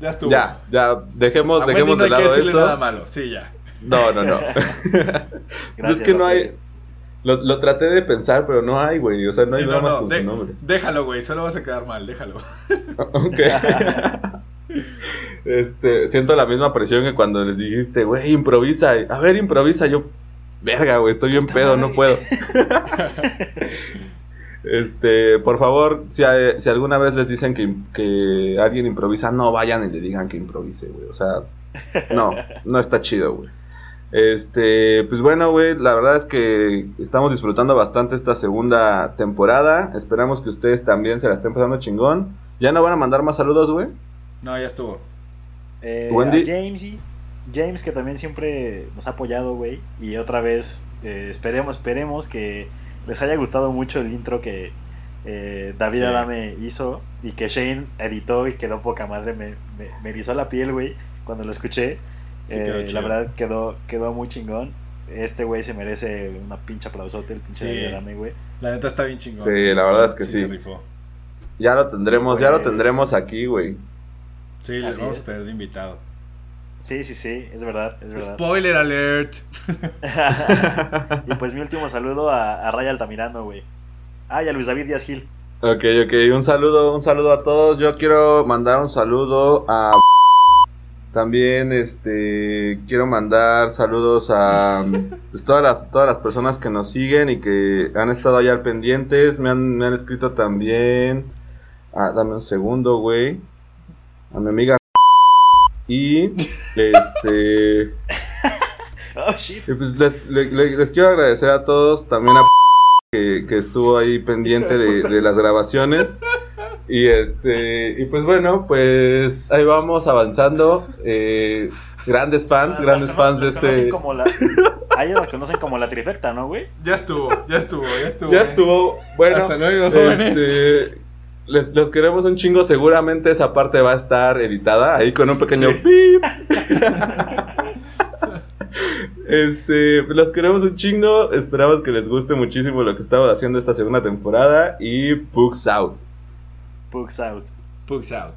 Ya estuvo. Ya, ya, dejemos, A Wendy dejemos no de hay que lado decirle eso. nada malo. Sí, ya. No, no, no. Gracias, es que no hay. Lo, lo traté de pensar, pero no hay, güey. O sea, no hay Sí, bromas con de- su nombre. déjalo, güey. Solo vas a quedar mal. Déjalo. Ok. este, siento la misma presión que cuando les dijiste, güey, improvisa. A ver, improvisa. Yo, verga, güey, estoy bien pedo, no puedo. Este, por favor, si, a- si alguna vez les dicen que, que alguien improvisa, no vayan y le digan que improvise, güey. O sea, no, no está chido, güey. Este, pues bueno, güey, la verdad es que estamos disfrutando bastante esta segunda temporada. Esperamos que ustedes también se la estén pasando chingón. ¿Ya no van a mandar más saludos, güey? No, ya estuvo. Eh, Wendy. a James, James que también siempre nos ha apoyado, güey. Y otra vez, eh, esperemos, esperemos que les haya gustado mucho el intro que eh, David Sí. Adame hizo y que Shane editó y quedó poca madre. Me, me, me erizó la piel, güey. cuando lo escuché. Sí, Eh, la verdad quedó, quedó muy chingón. Este güey se merece una pinche aplausote, el pinche Sí. David Arane, güey. La neta está bien chingón. Sí, la verdad es que sí. Ya lo tendremos, ya lo Pues- tendremos aquí, güey. Sí, les Así vamos es. a tener de invitado. Sí, sí, sí, es verdad, es verdad. Spoiler alert. y pues mi último saludo a, a Ray Altamirano, güey. Ah, y a Luis David Díaz Gil. Ok, ok, un saludo, un saludo a todos. Yo quiero mandar un saludo a también este quiero mandar saludos a pues, todas las todas las personas que nos siguen y que han estado allá al pendientes. Me han, me han escrito también. Ah, dame un segundo, güey. A mi amiga y este Oh, shit. y pues les, le- le- les quiero agradecer a todos, también a que, que estuvo ahí pendiente de, de las grabaciones. Y este, y pues bueno, pues ahí vamos avanzando. Eh, grandes fans, grandes Los fans de este. Como la... A ellos los conocen como la trifecta, ¿no, güey? Ya estuvo, ya estuvo, ya estuvo. Ya estuvo. Bueno, Hasta luego, jóvenes. este, les, los queremos un chingo. Seguramente esa parte va a estar editada ahí con un pequeño Sí. pip. Este, los queremos un chingo. Esperamos que les guste muchísimo lo que estamos haciendo esta segunda temporada. Y Books Out. Pugs out. Pugs out.